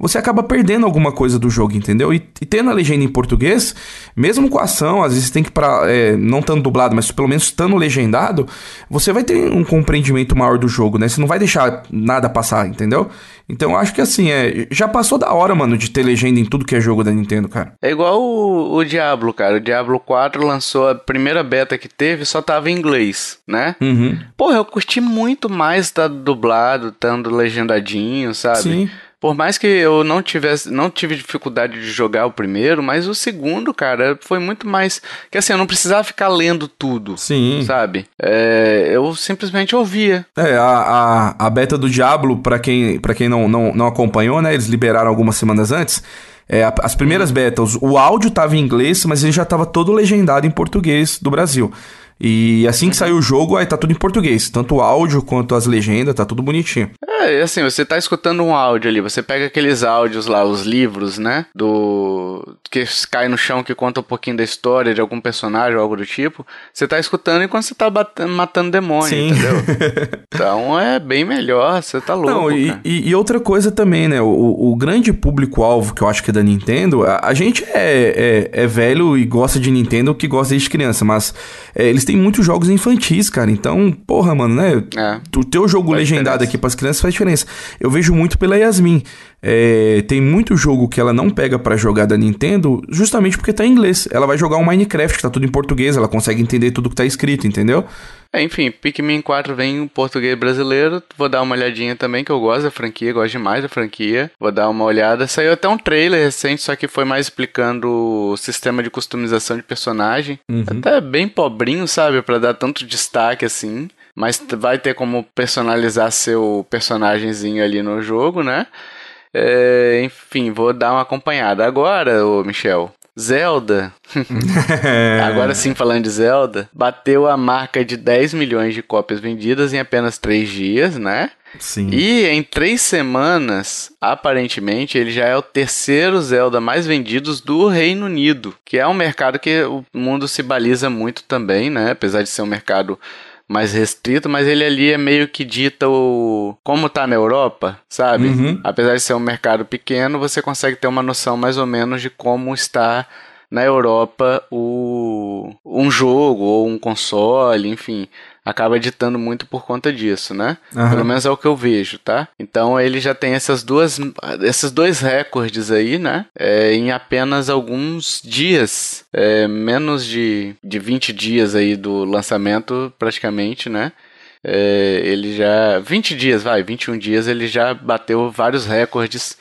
você acaba perdendo alguma coisa do jogo, entendeu? E, e tendo a legenda em português, mesmo com a ação, às vezes tem que para não estando dublado, mas pelo menos estando legendado, você vai ter um compreendimento maior do jogo, né? Você não vai deixar nada passar, entendeu? Então eu acho que assim, é, já passou da hora, mano, de ter legenda em tudo que é jogo da Nintendo, cara. É igual o, o Diablo, cara. O Diablo 4 lançou a primeira beta que teve, só tava em inglês, né? Uhum. Porra, eu curti muito mais estar dublado, estando legendadinho, sabe? Sim. Por mais que eu não tivesse, não tive dificuldade de jogar o primeiro, mas o segundo, cara, foi muito mais. Que assim, eu não precisava ficar lendo tudo. Sim. Sabe? É, eu simplesmente ouvia. É, a, a, a beta do Diablo, pra quem, pra quem não, não, não acompanhou, né? Eles liberaram algumas semanas antes. É, as primeiras betas, o áudio tava em inglês, mas ele já tava todo legendado em português do Brasil. E assim que saiu o jogo, aí tá tudo em português. Tanto o áudio quanto as legendas, tá tudo bonitinho. É, e assim, você tá escutando um áudio ali, você pega aqueles áudios lá, os livros, né? Do. que cai no chão que conta um pouquinho da história de algum personagem ou algo do tipo. Você tá escutando enquanto você tá batendo, matando demônio, Sim. entendeu? [laughs] Então é bem melhor, você tá louco. Não, e, e- e outra coisa também, né? O, o grande público-alvo que eu acho que é da Nintendo, a, a gente é, é, é velho e gosta de Nintendo que gosta desde criança, mas é, eles têm muitos jogos infantis, cara. Então, porra, mano, né? É. O teu jogo Faz legendado diferença. aqui pras crianças faz diferença. Eu vejo muito pela Yasmin. É, tem muito jogo que ela não pega para jogar da Nintendo justamente porque tá em inglês. Ela vai jogar um Minecraft que tá tudo em português, ela consegue entender tudo que tá escrito, entendeu? É, enfim, Pikmin 4 vem em português brasileiro. Vou dar uma olhadinha também, que eu gosto da franquia, gosto demais da franquia. Vou dar uma olhada. Saiu até um trailer recente, só que foi mais explicando o sistema de customização de personagem. Uhum. Até bem pobrinho, sabe? para dar tanto destaque assim. Mas vai ter como personalizar seu personagemzinho ali no jogo, né? É, enfim, vou dar uma acompanhada. Agora, ô Michel, Zelda, [laughs] agora sim falando de Zelda, bateu a marca de 10 milhões de cópias vendidas em apenas 3 dias, né? Sim. E em 3 semanas, aparentemente, ele já é o terceiro Zelda mais vendidos do Reino Unido, que é um mercado que o mundo se baliza muito também, né? Apesar de ser um mercado mais restrito, mas ele ali é meio que dita o como tá na Europa, sabe? Uhum. Apesar de ser um mercado pequeno, você consegue ter uma noção mais ou menos de como está na Europa o um jogo ou um console, enfim acaba editando muito por conta disso, né? Uhum. Pelo menos é o que eu vejo, tá? Então ele já tem essas duas, esses dois recordes aí, né? É, em apenas alguns dias, é, menos de, de 20 dias aí do lançamento, praticamente, né? É, ele já. 20 dias, vai, 21 dias, ele já bateu vários recordes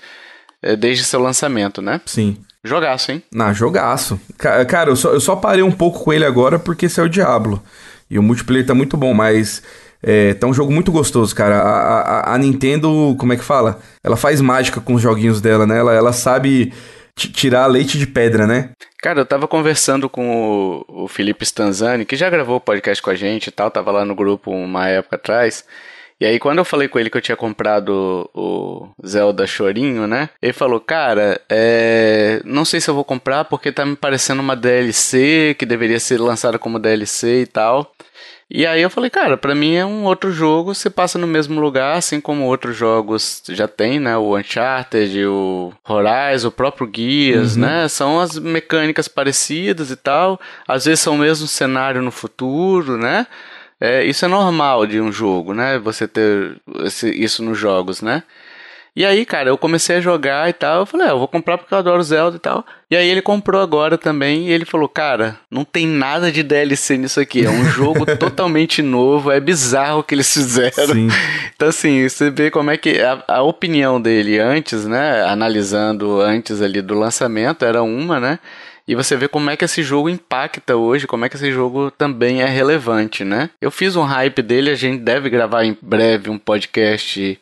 é, desde seu lançamento, né? Sim. Jogaço, hein? Na jogaço. Cara, eu só, eu só parei um pouco com ele agora porque esse é o Diablo. E o multiplayer tá muito bom, mas é, tá um jogo muito gostoso, cara. A, a, a, Nintendo, como é que fala? Ela faz mágica com os joguinhos dela, né? Ela, ela sabe tirar leite de pedra, né? Cara, eu tava conversando com o, o Felipe Stanzani, que já gravou o podcast com a gente e tal, tava lá no grupo uma época atrás. E aí, quando eu falei com ele que eu tinha comprado o Zelda Chorinho, né? Ele falou, cara, é... não sei se eu vou comprar porque tá me parecendo uma DLC que deveria ser lançada como DLC e tal. E aí eu falei, cara, para mim é um outro jogo, você passa no mesmo lugar, assim como outros jogos já tem, né? O Uncharted, o Horizon, o próprio Gears, uhum. né? São as mecânicas parecidas e tal. Às vezes são o mesmo cenário no futuro, né? É, isso é normal de um jogo, né? Você ter esse, isso nos jogos, né? E aí, cara, eu comecei a jogar e tal. Eu falei, é, eu vou comprar porque eu adoro Zelda e tal. E aí ele comprou agora também e ele falou, cara, não tem nada de DLC nisso aqui. É um [laughs] jogo totalmente novo. É bizarro o que eles fizeram. Sim. Então, assim, você vê como é que a, a opinião dele antes, né? Analisando antes ali do lançamento, era uma, né? E você vê como é que esse jogo impacta hoje, como é que esse jogo também é relevante, né? Eu fiz um hype dele, a gente deve gravar em breve um podcast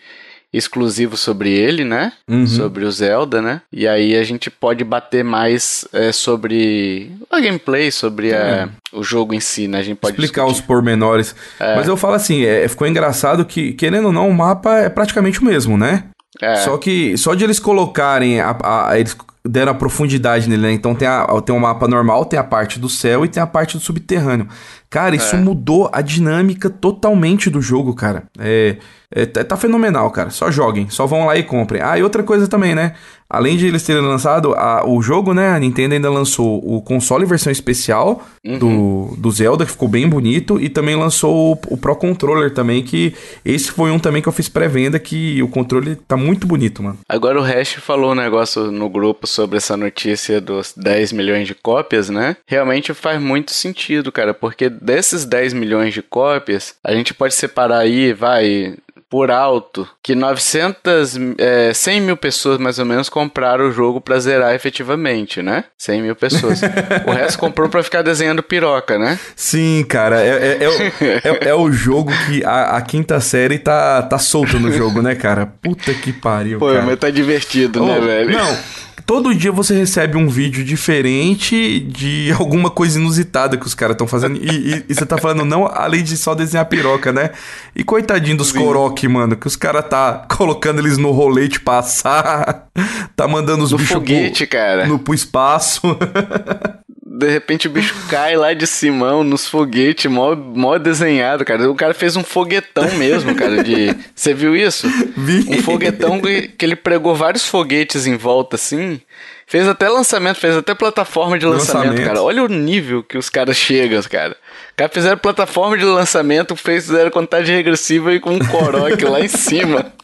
exclusivo sobre ele, né? Uhum. Sobre o Zelda, né? E aí a gente pode bater mais é, sobre a gameplay, sobre é. a, o jogo em si, né? A gente pode explicar discutir. os pormenores. É. Mas eu falo assim, é, ficou engraçado que, querendo ou não, o mapa é praticamente o mesmo, né? É. Só que só de eles colocarem a, a, a, eles deram a profundidade nele, né? Então tem, a, tem um mapa normal, tem a parte do céu e tem a parte do subterrâneo. Cara, isso é. mudou a dinâmica totalmente do jogo, cara. É, é, tá, tá fenomenal, cara. Só joguem, só vão lá e comprem. Ah, e outra coisa também, né? Além de eles terem lançado a, o jogo, né? A Nintendo ainda lançou o console versão especial uhum. do, do Zelda, que ficou bem bonito, e também lançou o, o Pro Controller também, que esse foi um também que eu fiz pré-venda, que o controle tá muito bonito, mano. Agora o Hash falou um negócio no grupo sobre essa notícia dos 10 milhões de cópias, né? Realmente faz muito sentido, cara, porque desses 10 milhões de cópias, a gente pode separar aí, vai, por alto que 900, é, 100 mil pessoas mais ou menos compraram o jogo pra zerar efetivamente, né? 100 mil pessoas. o resto comprou pra ficar desenhando piroca, né? Sim, cara. É, é, é, o, é, é o jogo que a, a, quinta série tá, tá solta no jogo, né, cara? Puta que pariu. Pô, cara. mas tá divertido, né, oh, né, velho? Não todo dia você recebe um vídeo diferente de [laughs] alguma coisa inusitada que os caras estão fazendo. E, e, e, você tá falando não além de só desenhar piroca, né? E coitadinho dos Korok, mano, que os caras tá colocando eles no rolete passar, [laughs] tá mandando os bichos foguete, pro, cara. No, pro espaço. [laughs] de repente o bicho [laughs] cai lá de cima nos foguetes, mó, mó desenhado, cara. O cara fez um foguetão mesmo, cara, de... [laughs] Você viu isso? Vi. Um foguetão que, que ele pregou vários foguetes em volta, assim. Fez até lançamento, fez até plataforma de lançamento, lançamento. cara. Olha o nível que os caras chegam, cara. Os caras fizeram plataforma de lançamento, fizeram contagem regressiva e com um coroque lá em cima. [laughs]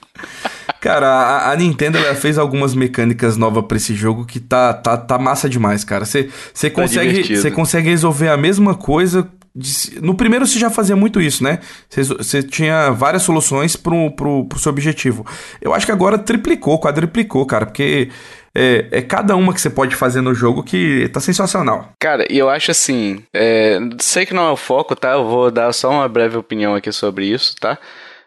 Cara, a, a Nintendo ela fez algumas mecânicas novas pra esse jogo que tá, tá, tá massa demais, cara. Você Tá consegue, você consegue resolver a mesma coisa. no primeiro você já fazia muito isso, né? Você- tinha várias soluções pro, pro, pro seu objetivo. Eu acho que agora triplicou, quadriplicou, cara, porque é, é cada uma que você pode fazer no jogo que tá sensacional. Cara, e eu acho assim, é, sei que não é o foco, tá? Eu vou dar só uma breve opinião aqui sobre isso, tá?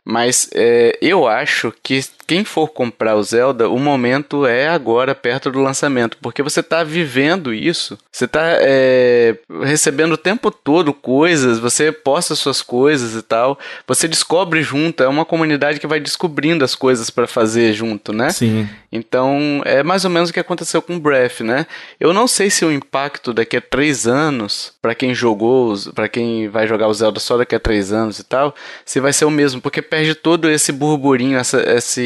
Mas é, eu acho que quem for comprar o Zelda, o momento é agora, perto do lançamento, porque você tá vivendo isso, você tá é, recebendo o tempo todo coisas, você posta suas coisas e tal, você descobre junto, é uma comunidade que vai descobrindo as coisas pra fazer junto, né? Sim. Então, é mais ou menos o que aconteceu com o Breath, né? Eu não sei se o impacto daqui a três anos, pra quem jogou, para quem vai jogar o Zelda só daqui a três anos e tal, se vai ser o mesmo, porque perde todo esse burburinho, essa, esse,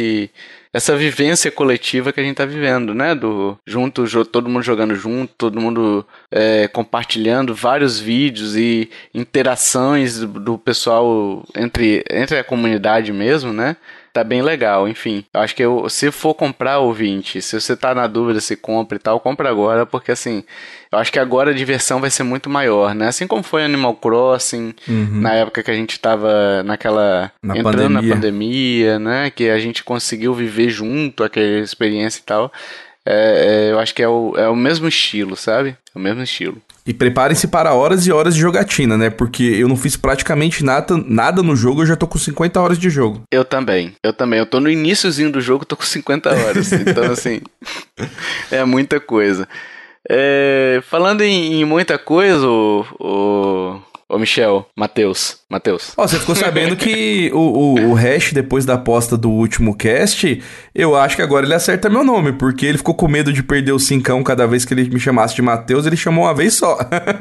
essa vivência coletiva que a gente tá vivendo, né? Do junto, todo mundo jogando junto, todo mundo é, compartilhando vários vídeos e interações do, do pessoal entre, entre a comunidade mesmo, né? Tá bem legal, enfim. Eu acho que eu, se for comprar ouvinte, se você tá na dúvida se compra e tal, compra agora, porque assim, eu acho que agora a diversão vai ser muito maior, né? Assim como foi Animal Crossing, na época que a gente tava naquela. Na entrando pandemia. na pandemia, né? Que a gente conseguiu viver junto aquela experiência e tal. É, é, eu acho que é o, é o mesmo estilo, sabe? É o mesmo estilo. E preparem-se para horas e horas de jogatina, né? Porque eu não fiz praticamente nada, nada no jogo, eu já tô com 50 horas de jogo. Eu também, eu também. Eu tô no iníciozinho do jogo, tô com 50 horas. [laughs] então, assim, [laughs] é muita coisa. É, falando em, em muita coisa, o, o, o Michel, Matheus, Matheus. Ó, você ficou sabendo que o, o, o Hash, depois da aposta do último cast, eu acho que agora ele acerta meu nome, porque ele ficou com medo de perder o cincão cada vez que ele me chamasse de Matheus, ele chamou uma vez só.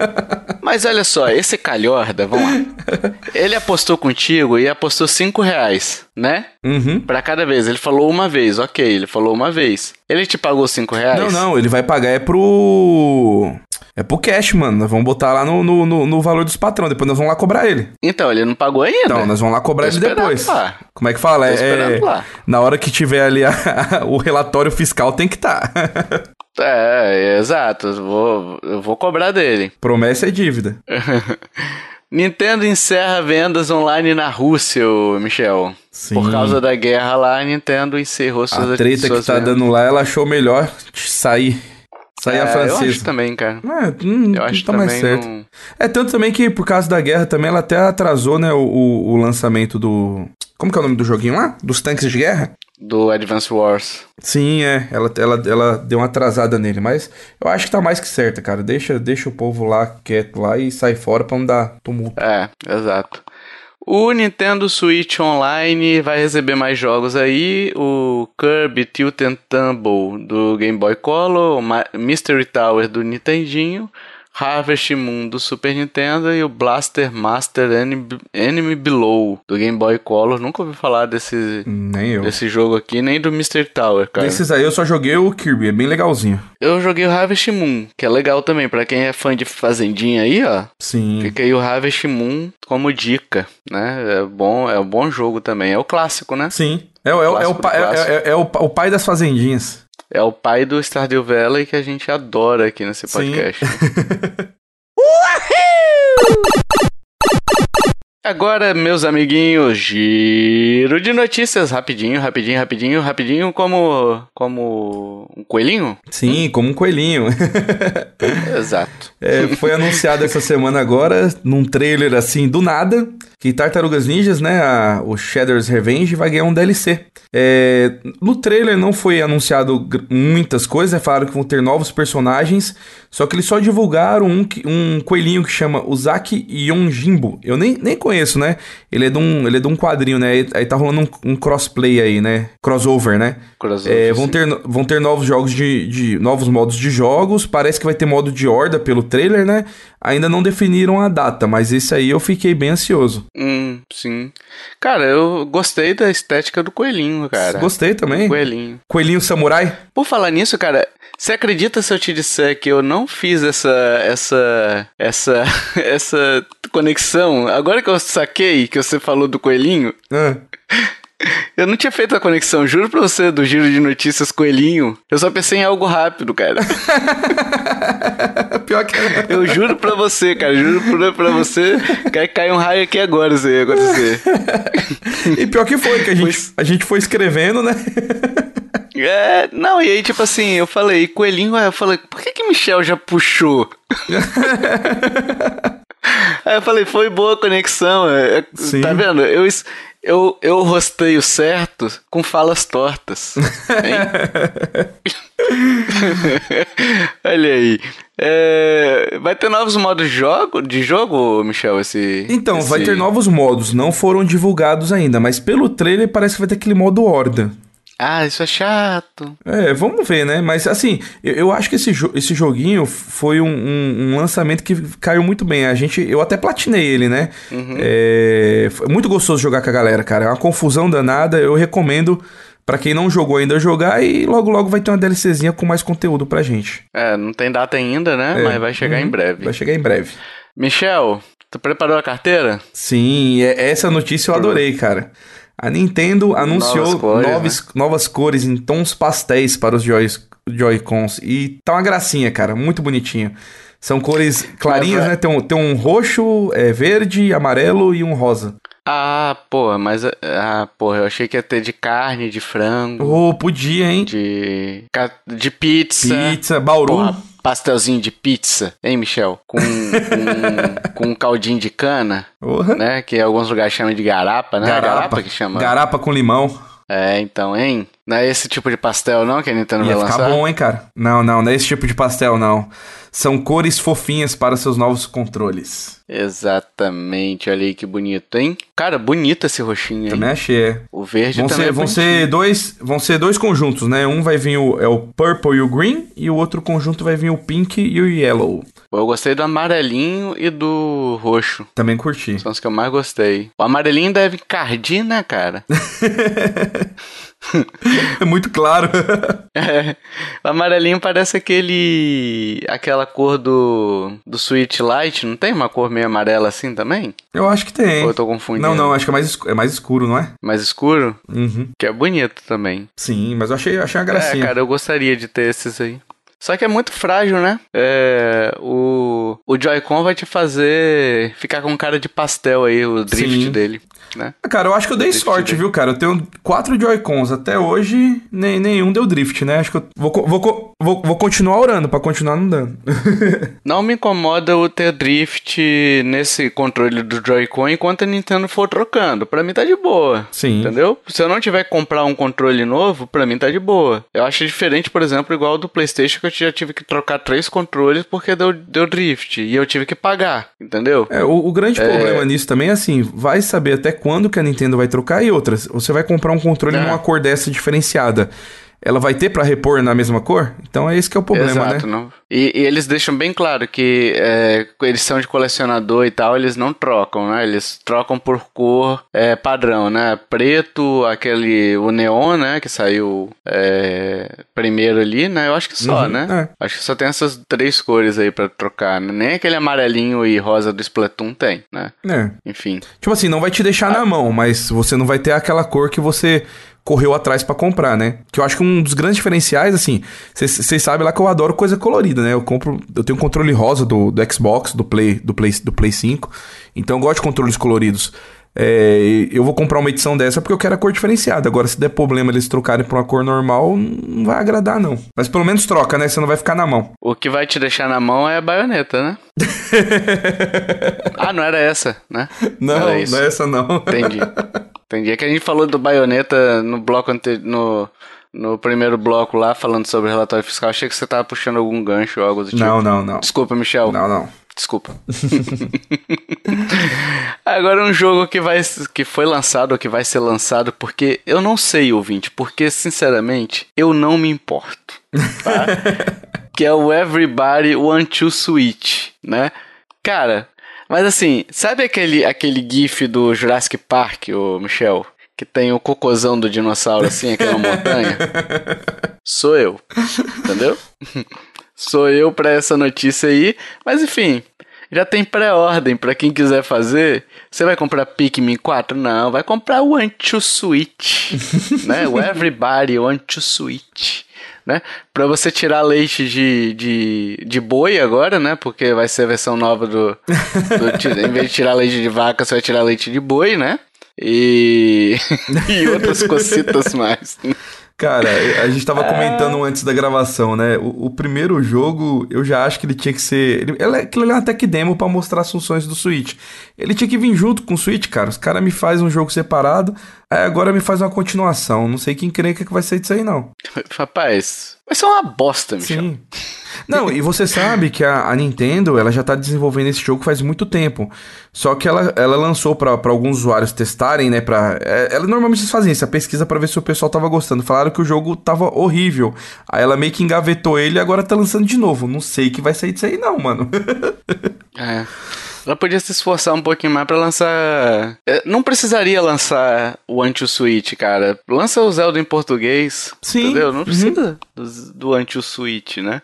[laughs] Mas olha só, esse calhorda, vamos lá. Ele apostou contigo e apostou 5 reais, né? uhum. Pra cada vez. Ele falou uma vez, ok, ele falou uma vez. Ele te pagou 5 reais? Não, não, ele vai pagar é pro. É pro cash, mano. Nós vamos botar lá no, no, no, no valor dos patrão. Depois nós vamos lá cobrar ele. Então, ele não pagou ainda. Então, nós vamos lá cobrar ele depois. lá. Como é que fala? É, esperando lá. na hora que tiver ali a- [laughs] o relatório fiscal tem que estar. [laughs] É, exato. Eu vou, eu vou cobrar dele. Promessa é dívida. [laughs] Nintendo encerra vendas online na Rússia, ô, Michel. Sim. Por causa da guerra lá, a Nintendo encerrou suas A treta que tá vendas. dando lá, ela achou melhor sair. Sair É, a Eu francesa. acho também, cara. É, hum, Eu acho tá mais também certo. não- É tanto também que por causa da guerra também ela até atrasou, né, o, o, o lançamento do... Como que é o nome do joguinho lá? Dos tanques de guerra? do Advance Wars. Sim, é. Ela, ela, ela deu uma atrasada nele, mas eu acho que tá mais que certa, cara. Deixa, deixa o povo lá quieto lá e sai fora pra não dar tumulto. É, exato. O Nintendo Switch Online vai receber mais jogos aí, o Kirby Tilt and Tumble do Game Boy Color, o Mystery Tower do Nintendinho, Harvest Moon do Super Nintendo e o Blaster Master Enemy, Below do Game Boy Color. Nunca ouvi falar desse, Nem eu. desse jogo aqui, nem do Mystery Tower, cara. Desses aí eu só joguei o Kirby, é bem legalzinho. Eu joguei o Harvest Moon, que é legal também, pra quem é fã de Fazendinha aí, ó. Sim. Fica aí o Harvest Moon como dica, né? É bom, é um bom jogo também. É o clássico, né? Sim. É, o- é, o- é, o, Clássico pa- do é, é- é o, o pai das fazendinhas. É o pai do Stardew Valley que a gente adora aqui nesse Sim. podcast. [laughs] Agora, meus amiguinhos, giro de notícias, rapidinho, rapidinho, rapidinho, rapidinho, como como um coelhinho? Sim, como um coelhinho. [laughs] Exato. É, foi anunciado essa semana agora, num trailer assim, do nada, que Tartarugas Ninjas, né, a- o Shadow's Revenge, vai ganhar um DLC. É, no trailer não foi anunciado muitas coisas, falaram que vão ter novos personagens, só que eles só divulgaram um, um coelhinho que chama Uzaki Yonjimbo. Eu nem, nem conheço, né? Ele é, de um, ele é de um quadrinho, né? Aí, tá rolando um, um crossplay aí, né? Crossover, né? Crossover, É, vão, sim. ter, vão ter novos jogos de, de- novos modos de jogos. Parece que vai ter modo de horda pelo trailer, né? Ainda não definiram a data, mas esse aí eu fiquei bem ansioso. Hum, sim. Cara, eu gostei da estética do coelhinho, cara. Gostei também. Coelhinho. Coelhinho samurai? Por falar nisso, cara, você acredita se eu te disser que eu não fiz essa essa essa [laughs] essa conexão? Agora que eu saquei que você falou do coelhinho, Ah, [laughs] Eu não tinha feito a conexão, juro pra você, do giro de notícias coelhinho. Eu só pensei em algo rápido, cara. [laughs] Pior que Eu juro pra você, cara. Juro pra, pra você. Cai, cai um raio aqui agora, isso aí ia acontecer. E pior que foi, que a gente, Foi- a gente foi escrevendo, né? É, não, e aí, tipo assim, eu falei, coelhinho, eu falei, por que que Michel já puxou? [laughs] aí eu falei, foi boa a conexão. é, é, Sim. Tá vendo? Eu, eu, eu rosteio certo com falas tortas. [laughs] Olha aí. É, vai ter novos modos de jogo, de jogo Michel, esse... Então, vai esse- ter novos modos, não foram divulgados ainda, mas pelo trailer parece que vai ter aquele modo horda. Ah, isso é chato. É, vamos ver, né? Mas assim, eu, eu acho que esse, jo- esse joguinho foi um, um- um lançamento que caiu muito bem. A gente, eu até platinei ele, né? É, foi muito gostoso jogar com a galera, cara. É uma confusão danada. Eu recomendo pra quem não jogou ainda jogar e logo logo vai ter uma DLCzinha com mais conteúdo pra gente. É, não tem data ainda, né? É, Mas vai chegar uhum, em breve. Vai chegar em breve. Michel, tu preparou a carteira? Sim, é- essa notícia eu adorei, cara. A Nintendo anunciou Novas cores, né? novas, novas cores em tons pastéis para os Joy- Joy-Cons. E tá uma gracinha, cara. Muito bonitinho. São cores clarinhas, vai- né? Tem um, tem um roxo, é, verde, amarelo e um rosa. Ah, porra, mas. Ah, porra, eu achei que ia ter de carne, de frango, Oh, podia, hein? de. de pizza. Pizza, bauru. Porra, pastelzinho de pizza, hein, Michel? Com, com, com um caldinho de cana, Porra. né? Que alguns lugares chamam de garapa, né? Garapa, que chama. Garapa com limão. É, então, hein? Não é esse tipo de pastel, não, que a Nintendo Ia vai ficar lançar? bom, hein, cara? Não, não, não é esse tipo de pastel, não. São cores fofinhas para seus novos controles. Exatamente, olha aí que bonito, hein? Cara, bonito esse roxinho, hein? Também achei, é. O verde Vão também ser, é vão, ser dois, vão ser dois conjuntos, né? Um vai vir o, é o purple e o green, e o outro conjunto vai vir o pink e o yellow. Eu gostei do amarelinho e do roxo. Também curti. São os que eu mais gostei. O amarelinho deve encardir, né, cara? [laughs] É muito claro. É. [laughs] O amarelinho parece aquele. aquela cor do. do Sweet Light. Não tem uma cor meio amarela assim também? Eu acho que tem. Ou eu tô confundindo? Não, não, acho que é mais, escu- é mais escuro, não é? Mais escuro? Uhum. Que é bonito também. Sim, mas eu achei, achei uma É, gracinha. cara, eu gostaria de ter esses aí. Só que é muito frágil, né? É, o, o Joy-Con vai te fazer ficar com cara de pastel aí, o drift Sim. dele, né? Ah, Cara, eu acho que eu dei sorte, dele. viu, cara? Eu tenho quatro Joy-Cons. Até hoje, nem, nenhum deu drift, né? Acho que eu vou, vou, vou, vou continuar orando pra continuar não dando. [laughs] Não me incomoda o ter drift nesse controle do Joy-Con enquanto a Nintendo for trocando. Pra mim tá de boa. Sim. Entendeu? Se eu não tiver que comprar um controle novo, pra mim tá de boa. Eu acho diferente, por exemplo, igual do PlayStation, que eu já tive que trocar três controles porque deu, deu drift. E eu tive que pagar. Entendeu? É, o, o grande problema nisso também é assim, vai saber até quando que a Nintendo vai trocar e outras. Você vai comprar um controle É. numa cor dessa diferenciada. Ela vai ter pra repor na mesma cor? Então é esse que é o problema, Exato, né? não. E, e eles deixam bem claro que é, eles são de colecionador e tal, eles não trocam, né? Eles trocam por cor é, padrão, né? Preto, aquele o neon, né? Que saiu é, primeiro ali, né? Eu acho que só, Uhum, né? Acho que só tem essas três cores aí pra trocar, né? Nem aquele amarelinho e rosa do Splatoon tem, né? É. Enfim. Tipo assim, não vai te deixar na mão, mas você não vai ter aquela cor que você correu atrás pra comprar, né? Que eu acho que um dos grandes diferenciais, assim, vocês sabem lá que eu adoro coisa colorida, né? Eu compro, eu tenho um controle rosa do, do Xbox, do Play, do Play, do Play 5, então eu gosto de controles coloridos. É, eu vou comprar uma edição dessa porque eu quero a cor diferenciada. Agora, se der problema eles trocarem pra uma cor normal, não vai agradar, não. Mas pelo menos troca, né? Você não vai ficar na mão. O que vai te deixar na mão é a baioneta, né? [laughs] ah, não era essa, né? Não, não isso. é essa não. Entendi. Entendi. É que a gente falou do baioneta no bloco ante... no, no primeiro bloco lá, falando sobre relatório fiscal. Achei que você tava puxando algum gancho ou algo do tipo. Não, não, não. Desculpa, Michel. Não, não. Desculpa. [laughs] Agora um jogo que vai que foi lançado ou que vai ser lançado, porque eu não sei, ouvinte, porque sinceramente eu não me importo, tá? [laughs] que é o Everybody Want to Switch, né? Cara, mas assim, sabe aquele aquele gif do Jurassic Park, o Michel, que tem o cocôzão do dinossauro assim, aquela montanha? [laughs] Sou eu. Entendeu? [laughs] Sou eu pra essa notícia aí, mas enfim, Já tem pré-ordem para quem quiser fazer. Você vai comprar Pikmin 4? Não, vai comprar o Anti Switch, [laughs] né? O Everybody Want to Switch né? Para você tirar leite de, de, de boi agora, né? Porque vai ser a versão nova do, do [laughs] em vez de tirar leite de vaca, você vai tirar leite de boi, né? E, [laughs] e outras cositas mais. Cara, a gente tava comentando antes da gravação, né? O, o, primeiro jogo, eu já acho que ele tinha que ser. Ele, ele, aquilo ali é uma tech demo pra mostrar as funções do Switch. Ele tinha que vir junto com o Switch, cara. Os caras me fazem um jogo separado, aí agora me faz uma continuação. Não sei quem crê que vai sair disso aí, não. [laughs] Rapaz, vai ser uma bosta, Michel. Sim. Não, e você sabe que a, a, Nintendo ela já tá desenvolvendo esse jogo faz muito tempo. Só que ela, ela lançou para alguns usuários testarem, né? Pra, é, ela normalmente fazem isso, a pesquisa para ver se o pessoal tava gostando. Falaram que o jogo tava horrível. Aí ela meio que engavetou ele e agora tá lançando de novo. Não sei que vai sair disso aí, não, mano. [laughs] é. Ela podia se esforçar um pouquinho mais para lançar. É, não precisaria lançar o Anti-Switch, cara. Lança o Zelda em português. Sim. Entendeu? Não precisa uhum. do, do Anti-Switch, né?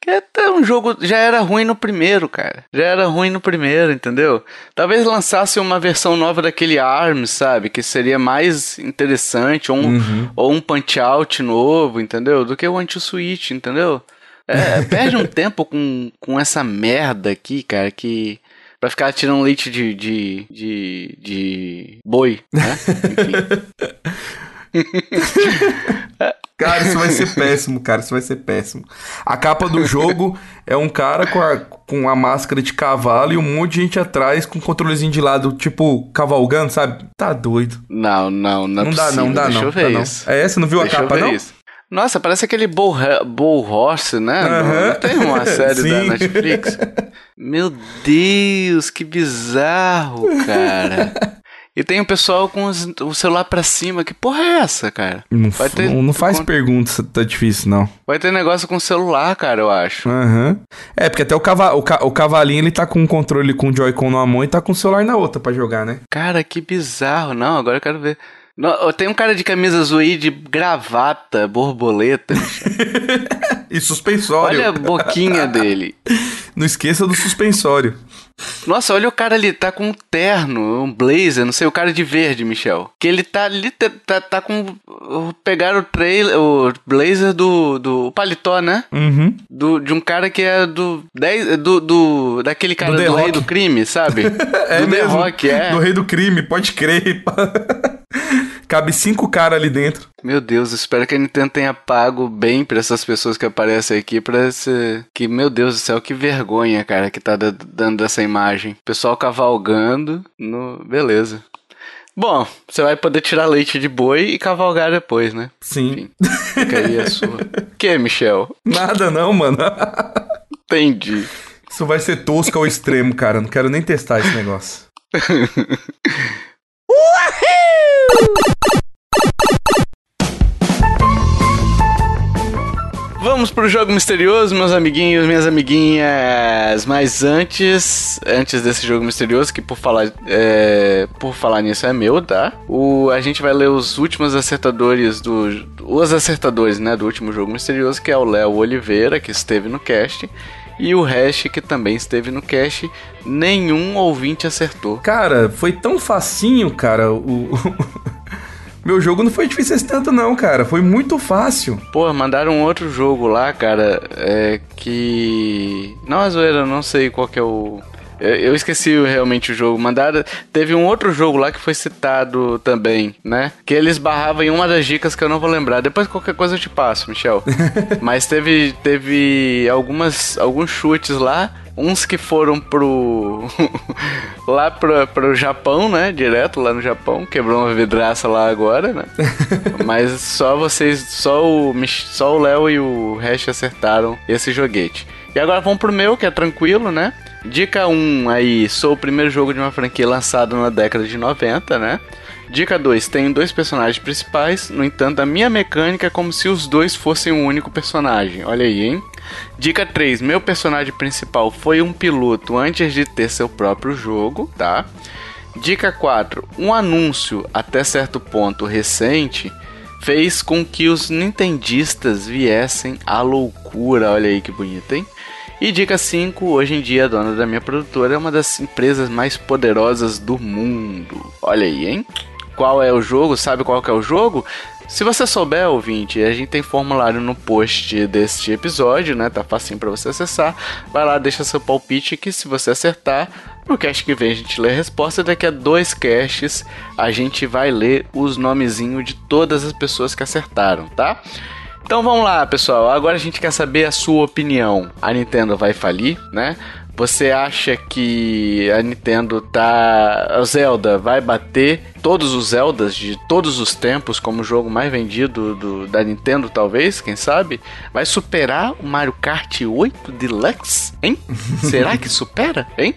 Que é um jogo já era ruim no primeiro, cara. Já era ruim no primeiro, entendeu? Talvez lançasse uma versão nova daquele ARMS, sabe? Que seria mais interessante, ou um, uhum. ou um Punch Out novo, entendeu? Do que o Anti-Switch, entendeu? É, perde um [laughs] tempo com, com essa merda aqui, cara, que. Pra ficar tirando leite de, de, de, de boi, né? [laughs] [laughs] Cara, isso vai ser péssimo, cara. Isso vai ser péssimo. A capa do jogo é um cara com a, com a máscara de cavalo e um monte de gente atrás com um controlezinho de lado, tipo, cavalgando, sabe? Tá doido. Não, não, não. É não dá, não, dá, Deixa não. Eu ver dá, isso. Não. É, você não viu Deixa a capa, não? Isso. Nossa, parece aquele Bull, Bull Horse, né? Uhum. Não tem uma [laughs] série da Netflix? [laughs] Meu Deus, que bizarro, cara. E tem o pessoal com os, o celular pra cima. Que porra é essa, cara? Não, ter, não, não faz com... pergunta, tá difícil, não. Vai ter negócio com celular, cara, eu acho. Uhum. É, porque até o, cava o, ca o cavalinho, ele tá com o controle com o Joy-Con numa mão e tá com o celular na outra pra jogar, né? Cara, que bizarro. Não, agora eu quero ver. Tem um cara de camisa azul aí de gravata, borboleta. [laughs] e suspensório. Olha a boquinha [laughs] dele. Não esqueça do suspensório. Nossa, olha o cara ali, tá com um terno, um blazer, não sei, o cara de verde, Michel. Que ele tá ali, tá, tá, com. Pegaram o trailer, o blazer do. do o paletó, né? Uhum. Do, de um cara que é do. Do, do daquele cara do, do rei do crime, sabe? [laughs] é do mesmo, The Rock, é. Do rei do crime, pode crer. Cabe cinco caras ali dentro. Meu Deus, espero que a Nintendo tenha pago bem pra essas pessoas que aparecem aqui pra ser. Que, meu Deus do céu, que vergonha, cara, que tá dando essa imagem. Pessoal cavalgando no. Beleza. Bom, você vai poder tirar leite de boi e cavalgar depois, né? Sim. Enfim, fica aí a sua. [laughs] que, Michel? Nada não, mano. Entendi. Isso vai ser tosco ao extremo, cara. Não quero nem testar esse negócio. [laughs] Vamos pro jogo misterioso, meus amiguinhos, minhas amiguinhas. Mas antes, antes desse jogo misterioso, que por falar, é, por falar nisso é meu, tá? O, a gente vai ler os últimos acertadores do, os acertadores, né, do último jogo misterioso, que é o Léo Oliveira, que esteve no cast e o Hash, que também esteve no cast, nenhum ouvinte acertou. Cara, foi tão facinho, cara, o... [laughs] Meu jogo não foi difícil esse tanto, não, cara. Foi muito fácil. Pô, mandaram outro jogo lá, cara, é que. Não, a zoeira, não sei qual que é o. Eu esqueci realmente o jogo. Mandaram. Teve um outro jogo lá que foi citado também, né? Que eles barravam em uma das dicas que eu não vou lembrar. Depois qualquer coisa eu te passo, Michel. [laughs] Mas teve, teve algumas, alguns chutes lá uns que foram pro. [laughs] lá pro, pro Japão, né? Direto lá no Japão. Quebrou uma vidraça lá agora, né? [laughs] Mas só vocês, só o só o Léo e o Hash acertaram esse joguete. E agora vamos pro meu, que é tranquilo, né? Dica 1 aí, sou o primeiro jogo de uma franquia lançado na década de 90, né? Dica 2, tenho dois personagens principais, no entanto, a minha mecânica é como se os dois fossem um único personagem. Olha aí, hein? Dica 3: Meu personagem principal foi um piloto antes de ter seu próprio jogo, tá? Dica 4: Um anúncio até certo ponto recente fez com que os nintendistas viessem à loucura. Olha aí que bonito, hein? E dica 5, hoje em dia a dona da minha produtora é uma das empresas mais poderosas do mundo. Olha aí, hein? Qual é o jogo? Sabe qual que é o jogo? Se você souber, ouvinte, a gente tem formulário no post deste episódio, né? Tá facinho para você acessar. Vai lá, deixa seu palpite que se você acertar, no cast que vem a gente lê a resposta. Daqui a dois casts a gente vai ler os nomezinhos de todas as pessoas que acertaram, tá? Então vamos lá, pessoal. Agora a gente quer saber a sua opinião. A Nintendo vai falir, né? Você acha que a Nintendo tá. O Zelda vai bater todos os Zeldas de todos os tempos como o jogo mais vendido do, da Nintendo, talvez? Quem sabe? Vai superar o Mario Kart 8 Deluxe? Hein? [laughs] Será que supera? Hein?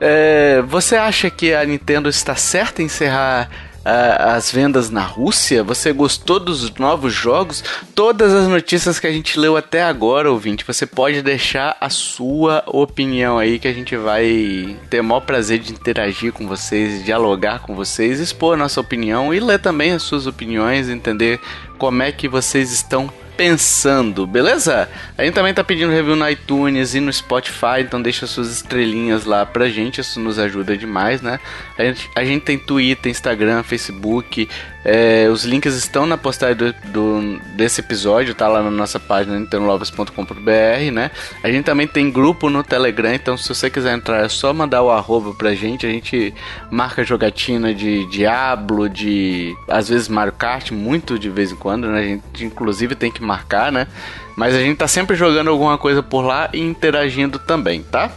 É, você acha que a Nintendo está certa em encerrar as vendas na Rússia? Você gostou dos novos jogos? Todas as notícias que a gente leu até agora, ouvinte, você pode deixar a sua opinião aí que a gente vai ter o maior prazer de interagir com vocês, dialogar com vocês, expor a nossa opinião e ler também as suas opiniões, entender como é que vocês estão pensando, beleza? A gente também tá pedindo review no iTunes e no Spotify, então deixa suas estrelinhas lá pra gente, isso nos ajuda demais, né? A gente, a gente tem Twitter, Instagram, Facebook, é, os links estão na postagem do, do, desse episódio, tá lá na nossa página nintendolovers.com.br, né? A gente também tem grupo no Telegram, então se você quiser entrar é só mandar o arroba pra gente. A gente marca jogatina de Diablo, de às vezes Mario Kart, muito de vez em quando, né? A gente inclusive tem que marcar, né? Mas a gente tá sempre jogando alguma coisa por lá e interagindo também, tá?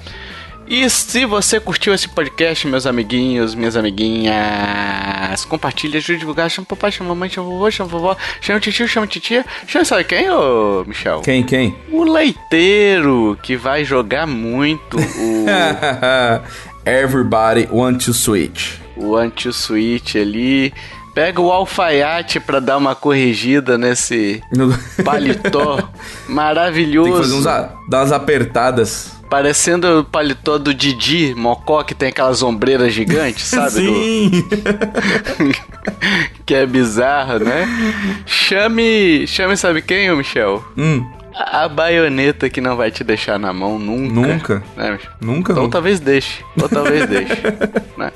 E se você curtiu esse podcast, meus amiguinhos, minhas amiguinhas, compartilha, ajude a divulgar, chama papai, chama mamãe, chama vovô, chama vovó, chama tio, chama titia. Chama sabe quem, ô Michel? Quem, quem? O leiteiro, que vai jogar muito o... [laughs] Everybody want to switch. Want to switch ali... Pega o alfaiate para dar uma corrigida nesse paletó [laughs] maravilhoso. Tem que fazer uns, dar umas apertadas. Parecendo o paletó do Didi Mocó, que tem aquelas ombreiras gigantes, sabe? Sim! Do... [laughs] que é bizarro, né? Chame. Chame, sabe quem, ô Michel? Hum. A baioneta que não vai te deixar na mão nunca. Nunca? Né, nunca, não. talvez deixe. Ou talvez deixe. [laughs] né?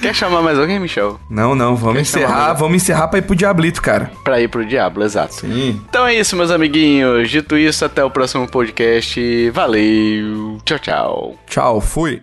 Quer chamar mais alguém, Michel? Não, não. Vamos Quer encerrar. Vamos encerrar pra ir pro Diablito, cara. Pra ir pro Diablo, exato. Sim. Então é isso, meus amiguinhos. Dito isso, até o próximo podcast. Valeu. Tchau, tchau. Tchau, fui.